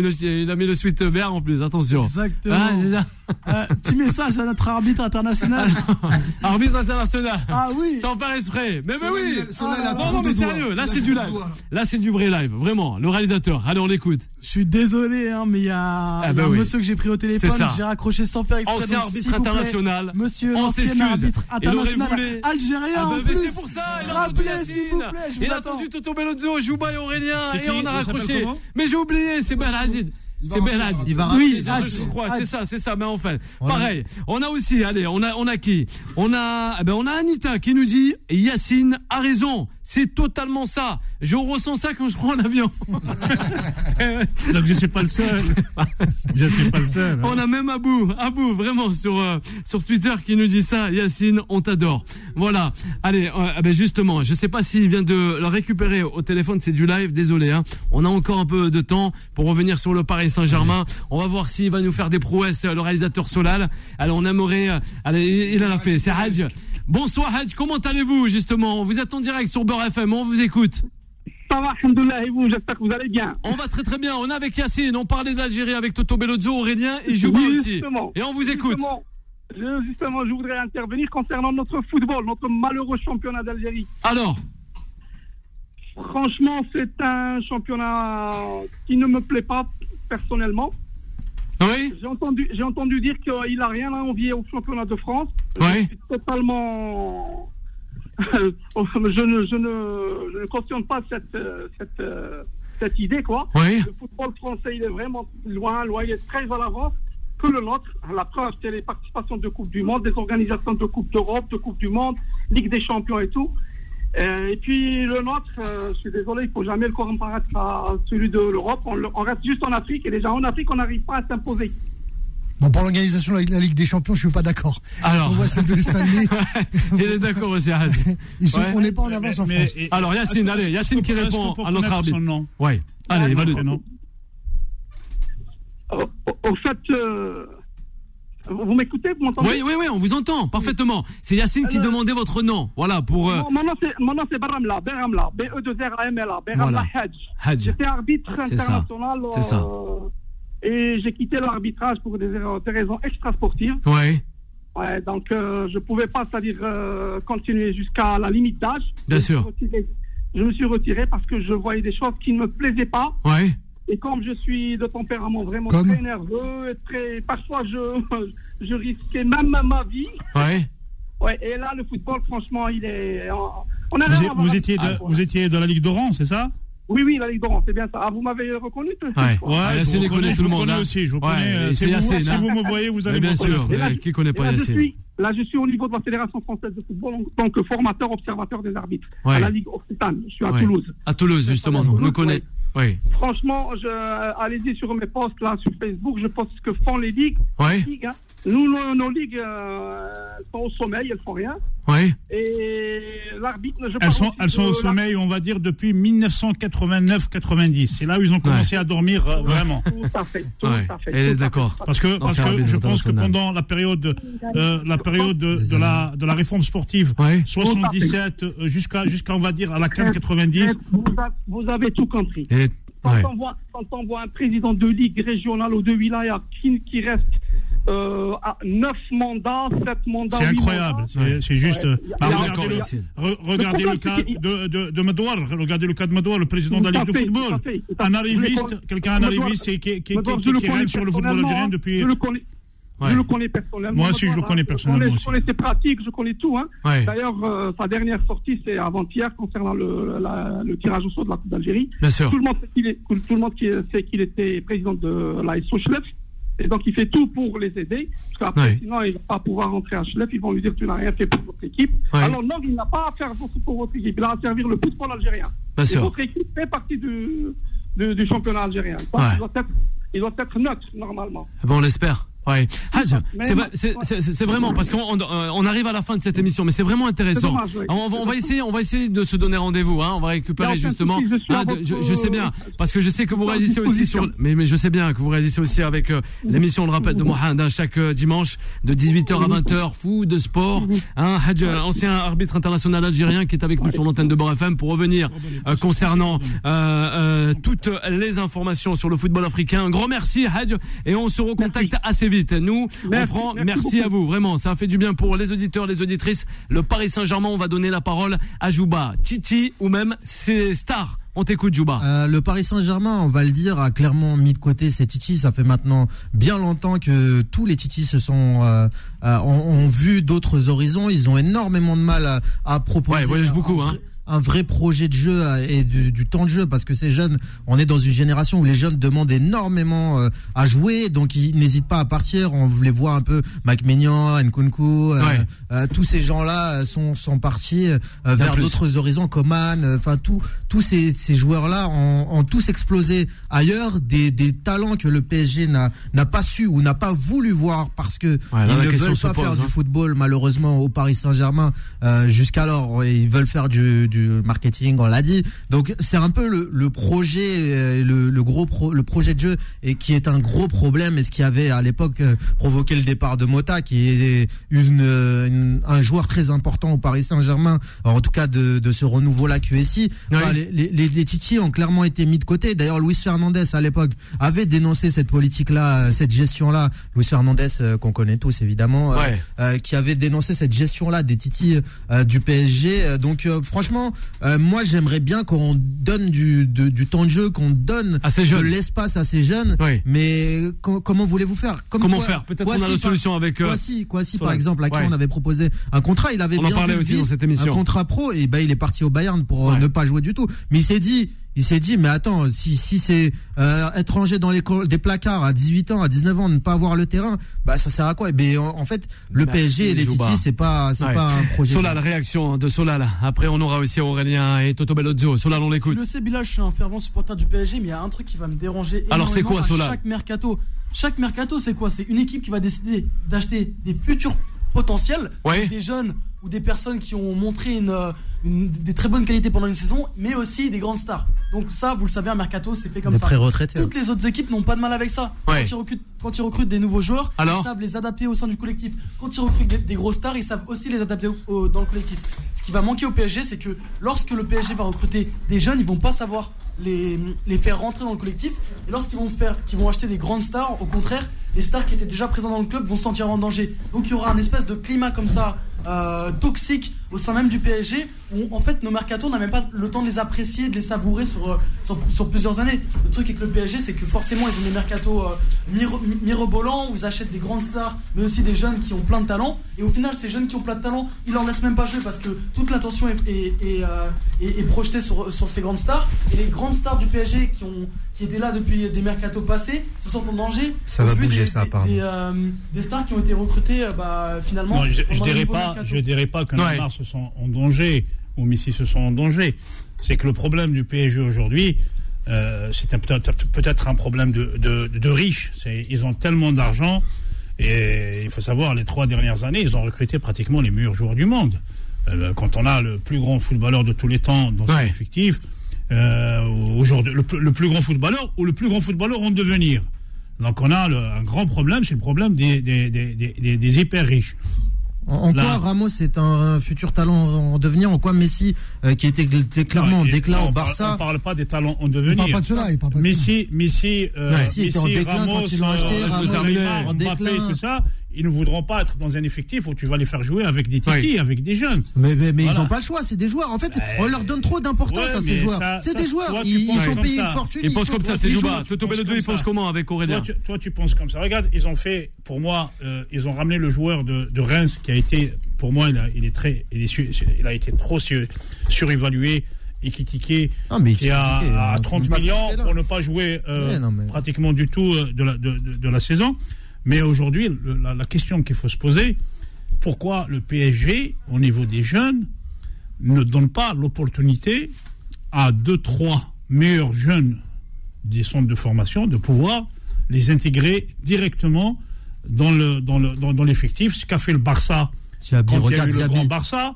mis le, suite vert en plus, attention. Exactement. Hein, déjà. Euh, petit message à notre arbitre international. Arbitre international. ah oui. Sans faire exprès. Mais, mais Solal, oui. Solal, non, non, mais sérieux, là c'est du live. Là c'est du vrai live, vraiment. Le réalisateur. Allez, on l'écoute. Je suis désolé, hein, mais il y a, il y a bah un oui. monsieur que j'ai pris au téléphone, que j'ai raccroché sans faire exprès. Ancien arbitre international. Monsieur s'excuse. arbitre Il aurait international voulu- algérien Ah en bah, mais plus. c'est pour ça, il a Rappelez, s'il vous plaît, je vous Il a attends. entendu Toto Bellozzo, Jouba et Aurélien, et on a raccroché. Mais j'ai oublié, c'est Belhadid. Il va C'est Belhadid. Il va Oui, je, Hadj. je crois, c'est ça, c'est ça. Mais enfin, a- pareil. On a aussi, allez, on a, on a qui? On a, eh ben, on a Anita qui nous dit Yacine a raison. C'est totalement ça. Je ressens ça quand je prends l'avion. Donc je suis pas le seul. je suis pas le seul. hein. On a même Abou, Abou, vraiment sur euh, sur Twitter qui nous dit ça. Yacine, on t'adore. Voilà. Allez, euh, eh ben justement, je sais pas s'il vient de le récupérer au téléphone, c'est du live. Désolé. Hein. On a encore un peu de temps pour revenir sur le Paris Saint-Germain. On va voir s'il va nous faire des prouesses, euh, le réalisateur Solal. Alors on aimerait. allez, il en a fait. C'est Hadj. Bonsoir Hadj. Comment allez-vous justement? Vous êtes en direct sur Beurre FM. On vous écoute. Ça va, alhamdoulilah, et vous, j'espère que vous allez bien. On va très très bien. On est avec Yacine. On parlait de l'Algérie avec Toto Bellozzo, Aurélien et Jouba aussi. Et on vous écoute. Justement, je, justement, je voudrais intervenir concernant notre football, notre malheureux championnat d'Algérie. Alors, Franchement, c'est un championnat qui ne me plaît pas personnellement. Oui, J'ai entendu, j'ai entendu dire qu'il n'a rien à envier au championnat de France. Je suis totalement. je, ne, je, ne, je ne cautionne pas cette, cette, cette idée, quoi. oui. Le football français, il est vraiment loin, loin, il est très à l'avance que le nôtre. La preuve, c'est les participations de Coupe du Monde, des organisations de Coupe d'Europe, de Coupe du Monde, Ligue des Champions et tout. Euh, et puis le nôtre, euh, je suis désolé, il faut jamais le comparaître à celui de l'Europe. On, reste juste en Afrique et déjà en Afrique, on n'arrive pas à s'imposer. Bon, pour l'organisation de la Ligue des Champions, je suis pas d'accord. Alors. On voit celle de Saint-Denis, Il est d'accord aussi, Hadj. ils sont- Ouais. on n'est pas en avance en Mais- France. et- Alors, Yacine, que- allez, Yacine qui répond à notre arbitre. Son nom. Ouais. Allez, va le au fait, euh, vous m'écoutez, vous m'entendez Oui, oui, oui, on vous entend parfaitement. C'est Yacine qui demandait votre nom. Voilà, pour euh, Mon, nom, c'est, Baramla, Beramla, B-E-2-R-A-M-L-A, Beramla Voilà. Hadj. Hadj. J'étais arbitre international. C'est ça. euh, et j'ai quitté l'arbitrage pour des, des raisons extrasportives. Ouais, Ouais, donc euh, je pouvais pas, c'est-à-dire euh, continuer jusqu'à la limite d'âge. Bien Je me suis sûr. retiré- je me suis retiré parce que je voyais des choses qui ne me plaisaient pas. ouais. Et comme je suis de tempérament vraiment Comme très nerveux, très, parfois je, je risquais même ma vie. Ouais. Ouais, et là, le football, franchement, il est. On a Vous, vous étiez de, Ah, vous étiez de la Ligue d'Oran, c'est ça? Oui, oui, la Ligue d'Oran, c'est bien ça. Ah, vous m'avez reconnu tout de suite, Ouais. Ouais, Ah, je Yacine, vous il connaît tout je le vous monde, connais hein. aussi, je vous Ouais, connais. euh, Si vous, hein. vous me voyez, vous allez me bien sûr. reconnaître. Ouais, je- Qui connaît et pas je suis, là, je suis au niveau de la Fédération française de football en tant que formateur, observateur des arbitres Ouais. à la Ligue Occitane. Je suis à Ouais. Toulouse. À Toulouse, justement, Toulouse, nous connaît. Oui. Franchement, je, euh, allez-y sur mes posts là sur Facebook, je poste ce que font les ligues. Ouais. Les ligues, hein. Nous, nos, nos ligues euh, sont au sommeil, elles font rien. Ouais. Et l'arbitre, je Elles sont, elles sont au sommeil, on va dire, depuis 1989-90. C'est là où ils ont commencé à dormir euh, vraiment. Tout à fait. Tout Ouais. à fait. Elle est d'accord. Parce que, parce que je pense que pendant la période, euh, la période de, de la, de la réforme sportive, Ouais. 77 euh, jusqu'à, jusqu'à, on va dire, à la CAN 90, Vous, a- vous avez tout compris. Et Quand Ouais. on voit, quand on voit un président de ligue régionale ou de wilaya qui, qui reste euh, à 9 mandats, 7 mandats, C'est incroyable, mandats, c'est c'est juste. Ouais. bah, regardez le, re- regardez Le le cas de, de, de Madouar, regardez le cas de Madouar, le président de la Ligue de fait, football. fait, Un arriviste, quelqu'un, un arriviste qui, qui, qui, qui- qui règne sur le football algérien depuis. Je le connais. Ouais. Je le connais personnellement. Moi aussi, je le connais personnellement Je connais ses pratiques, je connais tout. Hein. Ouais. D'ailleurs, euh, sa dernière sortie, c'est avant-hier, concernant le, la- le tirage au sort de la Coupe d'Algérie. Tout le monde sait qu'il est- tout le monde qui sait qu'il était président de la SO Schlef. Et donc, il fait tout pour les aider. Parce qu'après, Ouais. sinon, il ne va pas pouvoir rentrer à Schlef. Ils vont lui dire Tu n'as rien fait pour votre équipe. Alors, non, il n'a pas à faire pour, pour votre équipe. Il a à servir le football algérien. Bien Et sûr. votre équipe fait partie du, du, du championnat algérien. Donc, il, doit être, il doit être neutre, normalement. Bon, on l'espère. Ouais. Haj, Mais- c'est vrai- c'est- c'est c'est vraiment parce qu'on on, euh, on arrive à la fin de cette émission, mais c'est vraiment intéressant. Dommage, oui. On, va, on va essayer, on va essayer de se donner rendez-vous. Hein, on va récupérer justement. souci, je de- sais bien parce que je sais que vous réagissez aussi sur. Mais, mais je sais bien que vous réagissez aussi avec euh, l'émission, on le rappelle, de Mohamed hein, chaque euh, dimanche de 18h à 20h, fou de sport. Hein, Hadj, euh, ancien arbitre international algérien qui est avec nous sur l'antenne de Bord FM pour revenir euh, concernant euh, euh, toutes les informations sur le football africain. Un grand merci, Hadj, et on se recontacte assez vite. Nous, on Merci, prend. merci à vous, vraiment. Ça a fait du bien pour les auditeurs, les auditrices. Le Paris Saint-Germain, on va donner la parole à Jouba, Titi ou même ses stars. On t'écoute, Jouba. Euh, le Paris Saint-Germain, on va le dire, a clairement mis de côté ses titis. Ça fait maintenant bien longtemps que tous les titis se sont euh, euh, ont, ont vu d'autres horizons. Ils ont énormément de mal à, à proposer. Ouais, ils voyagent beaucoup, hein. Un vrai projet de jeu et du, du temps de jeu parce que ces jeunes, on est dans une génération où les jeunes demandent énormément euh, à jouer, donc ils n'hésitent pas à partir. On les voit un peu, Mike Maignan, Nkunku, euh, Ouais. euh, tous ces gens-là sont, sont partis euh, vers d'autres horizons, Coman, enfin tout, tous ces, ces joueurs-là ont, ont tous explosé ailleurs, des, des talents que le PSG n'a pas su ou n'a pas voulu voir parce que Ouais, ils ne veulent pas pose, faire hein. du football malheureusement au Paris Saint-Germain jusqu'alors ils veulent faire du, du marketing, on l'a dit. Donc c'est un peu le, le projet, euh, le, le gros pro- le projet de jeu et qui est un gros problème et ce qui avait à l'époque euh, provoqué le départ de Mota, qui est une, euh, une- un joueur très important au Paris Saint-Germain, en tout cas de, de ce renouveau-là QSI. Oui. les, les, les, les Titi ont clairement été mis de côté. D'ailleurs, Luis Fernandez à l'époque avait dénoncé cette politique-là, cette gestion-là. Luis Fernandez qu'on connaît tous évidemment, Ouais. euh, qui avait dénoncé cette gestion-là des Titi euh, du PSG. Donc euh, franchement, euh, moi j'aimerais bien qu'on donne du, de- du temps de jeu, qu'on donne À ces de l'espace à ces jeunes. Oui. Mais co- comment voulez-vous faire? Comme Comment quoi- faire? Peut-être qu'on a la par- solution avec. euh, Kwasi, Kwasi, sur par la- exemple, à qui on avait proposé un contrat, il avait On en bien parlait vu le aussi dans cette émission. un contrat pro et ben il est parti au Bayern pour euh, Ouais. ne pas jouer du tout. Mais il s'est dit, il s'est dit, mais attends, si si c'est euh, être rangé dans les des placards à 18 ans, à 19 ans, ne pas avoir le terrain, bah ça sert à quoi? Mais en, en fait, le Merci, PSG et les. Titi, c'est pas c'est Ouais. pas un projet. Solal, réaction de Solal. Après, on aura aussi Aurélien et Toto Bellozzo. Solal, on l'écoute. le sais, Bilal, je suis un fervent supporter du PSG, mais il y a un truc qui va me déranger. Alors, c'est quoi, Solal Chaque mercato. Chaque mercato, c'est quoi? C'est une équipe qui va décider d'acheter des futurs potentiels, Ouais. des jeunes ou des personnes qui ont montré une, euh, une- des très bonnes qualités pendant une saison, mais aussi des grandes stars. Donc ça, vous le savez, un mercato, c'est fait comme Des ça. Toutes les autres équipes n'ont pas de mal avec ça. Ouais. Quand, ils recrutent, quand ils recrutent des nouveaux joueurs, Alors ils savent les adapter au sein du collectif. Quand ils recrutent des, des grosses stars, ils savent aussi les adapter au- au- dans le collectif. Ce qui va manquer au PSG, c'est que lorsque le PSG va recruter des jeunes, ils vont pas savoir les, les faire rentrer dans le collectif. Et lorsqu'ils vont faire, qu'ils vont acheter des grandes stars, au contraire, les stars qui étaient déjà présentes dans le club vont se sentir en danger. Donc il y aura un espèce de climat comme ça euh, toxique au sein même du PSG où en fait nos mercatos on n'a même pas le temps de les apprécier, de les savourer sur, euh, sur, plusieurs années. Le truc avec le PSG c'est que forcément ils ont des mercatos euh, miro- mirobolants où ils achètent des grandes stars mais aussi des jeunes qui ont plein de talent et au final ces jeunes qui ont plein de talent ils leur laissent même pas jouer parce que toute l'attention est, est- est projetée sur, sur ces grandes stars et les grandes stars du PSG qui, ont, qui étaient là depuis des mercatos passés se sentent en danger. Ça va bouger, des, ça, apparemment. Des, euh, des stars qui ont été recrutées euh, bah, finalement. Non, je, le dirais pas, mercato. je dirais pas que Ouais. Neymar se sent en danger ou Messi se sent en danger. C'est que le problème du PSG aujourd'hui, euh, c'est peut-être peut-être un problème de, de, de riches. Ils ont tellement d'argent et il faut savoir, les trois dernières années, ils ont recruté pratiquement les meilleurs joueurs du monde. Euh, quand on a le plus grand footballeur de tous les temps dans son Ouais. effectif, euh, aujourd'hui, le, plus- le plus grand footballeur ou le plus grand footballeur en devenir. Donc on a le- un grand problème, c'est le problème des, des, des, des, des- hyper riches. En, quoi Ramos est un futur talent en devenir? En quoi Messi, euh, qui était clairement en Non, déclin non, au on Barça, On parle pas des talents en Il devenir. parle pas de cela, il parle pas de. Messi, Messi, euh, Messi Messi, Ramos, quand ils l'ont acheté, euh, Ramos, Neymar, en Mbappé, déclin. tout ça, ils ne voudront pas être dans un effectif où tu vas les faire jouer avec des tiki, Oui. avec des jeunes. Mais, mais, mais ils n'ont pas le choix, c'est des joueurs. En fait, on leur donne trop d'importance ouais, à ces joueurs. C'est des joueurs, toi, ils, ils sont payés ça. une fortune. Il pense faut- comme ça, c'est Jouba. joues, Toto tu penses Bellodo, comme il pense ça. comment avec Toi Aurélien tu, toi, tu penses comme ça. Regarde, ils ont fait, pour moi, euh, ils ont ramené le joueur de, de Reims qui a été, pour moi, il, a, il est très, il, est su- il a été trop sur- surévalué et critiqué. Ah, mais qui a critiqué, à hein, 30 c'est pas ce qu'il millions là. pour ne pas jouer euh, Ouais, non, mais- pratiquement du tout euh, de la, de, de- de la saison. Mais aujourd'hui, la, la question qu'il faut se poser, pourquoi le PSG, au niveau des jeunes, ne donne pas l'opportunité à deux, trois meilleurs jeunes des centres de formation de pouvoir les intégrer directement dans le dans le dans, dans l'effectif, ce qu'a fait le Barça quand il y a eu le grand Barça.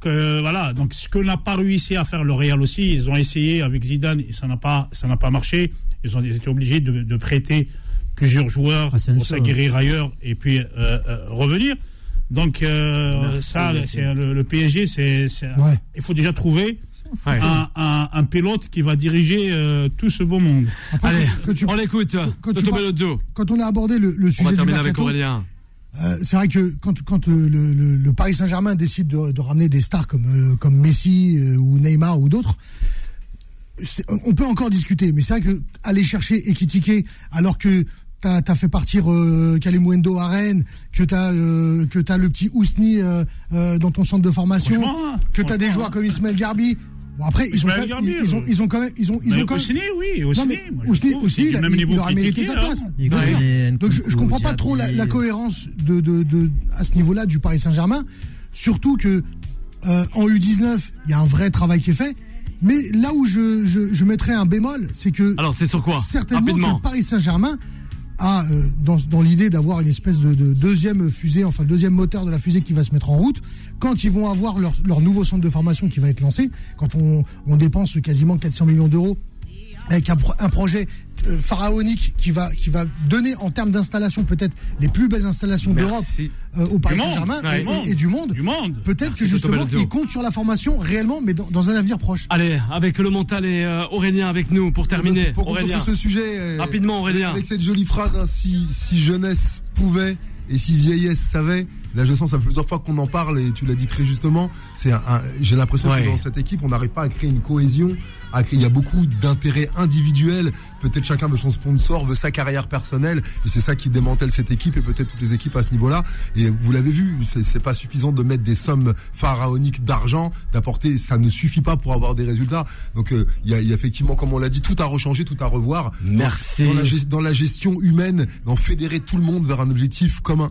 Que, voilà, donc ce que n'a pas réussi à faire le Real aussi, ils ont essayé avec Zidane et ça n'a pas ça n'a pas marché. Ils ont été obligés de, de prêter plusieurs joueurs Asensio, pour s'aguerrir ailleurs et puis euh, euh, revenir. Donc euh, Merci, ça, merci. c'est le, le PSG, c'est Ouais. il faut déjà trouver Ouais. un, un- un pilote qui va diriger euh, tout ce beau monde. Après, Allez, quand tu- on l'écoute. quand quand on a abordé le, le On sujet va du terminer avec mercato, Aurélien. Euh, c'est vrai que quand, quand le, le- le Paris Saint-Germain décide de, de ramener des stars comme, euh, comme Messi euh, ou Neymar ou d'autres, on peut encore discuter. Mais c'est vrai que aller chercher Ekitike alors que tu as, fait partir euh, Kalimundo à Rennes, que tu as, le petit Ousni euh, euh, dans ton centre de formation, hein, que tu as des joueurs comme Ismaël Garbi. Bon, après, ils ont, quand même, Garbi, ils, ils ont, euh, ils ont quand même. Ils ont, ils Mais ont quand même Ousni, oui, Ousni. moi, Ousni, trouve il, même mérité sa hein. place. Donc je, je comprends pas trop la, cohérence de, de, de- à ce niveau-là du Paris Saint-Germain. Surtout que euh, en U19, il y a un vrai travail qui est fait. Mais là où je, je, je mettrais un bémol, c'est que Alors, c'est sur quoi? certainement que Rapidement. le Paris Saint-Germain euh, dans, l'idée d'avoir une espèce de, de deuxième fusée, enfin deuxième moteur de la fusée qui va se mettre en route, quand ils vont avoir leur, nouveau centre de formation qui va être lancé, quand on, on dépense quasiment 400 millions d'euros avec un projet euh, pharaonique qui va, qui va donner en termes d'installation peut-être les plus belles installations d'Europe euh, au Paris Saint-Germain et- et, et du monde. Du monde. Peut-être que justement ils comptent sur la formation réellement, mais dans, dans un avenir proche. Allez, avec le mental et euh, Aurélien avec nous pour terminer. Pour Aurélien. sur ce sujet, Rapidement, Aurélien. Avec cette jolie phrase, hein, si, si jeunesse pouvait et si vieillesse savait, là je sens ça fait plusieurs fois qu'on en parle et tu l'as dit très justement, c'est j'ai l'impression Ouais. que dans cette équipe on n'arrive pas à créer une cohésion, à créer- il y a beaucoup d'intérêts individuels, peut-être chacun veut son sponsor, veut sa carrière personnelle et c'est ça qui démantèle cette équipe et peut-être toutes les équipes à ce niveau-là et vous l'avez vu, c'est pas suffisant de mettre des sommes pharaoniques d'argent, d'apporter, ça ne suffit pas pour avoir des résultats. Donc euh, il y, a, il y a effectivement, comme on l'a dit, tout à rechanger, tout à revoir. Merci. Dans la, dans la gestion humaine, d'en fédérer tout le monde vers un objectif commun.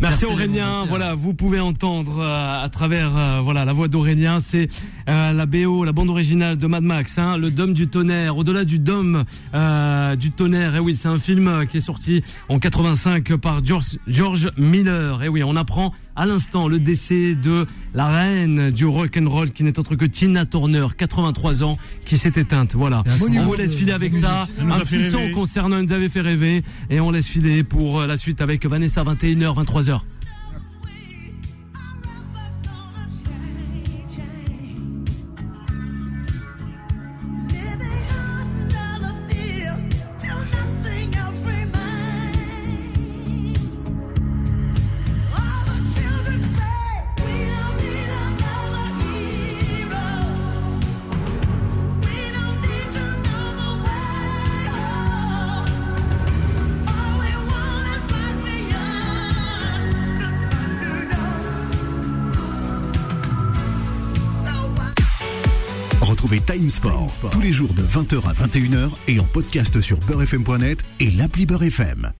Merci Aurélien. Voilà, vous pouvez entendre euh, à travers euh, voilà la voix d'Aurélien. C'est euh, la BO, la bande originale de Mad Max, hein, le Dôme du tonnerre. Au-delà du Dôme euh, du tonnerre. Et oui, c'est un film qui est sorti en 85 par George, George Miller. Et oui, on apprend à l'instant le décès de la reine du rock and roll qui n'est autre que Tina Turner, 83 ans, qui s'est éteinte. Voilà. On vous laisse filer avec ça. Un petit son concernant nous avait fait rêver. Et on laisse filer pour la suite avec Vanessa 21h, 23h. Sport, tous les jours de 20h à 21h et en podcast sur beurrefm.net et l'appli Beurrefm.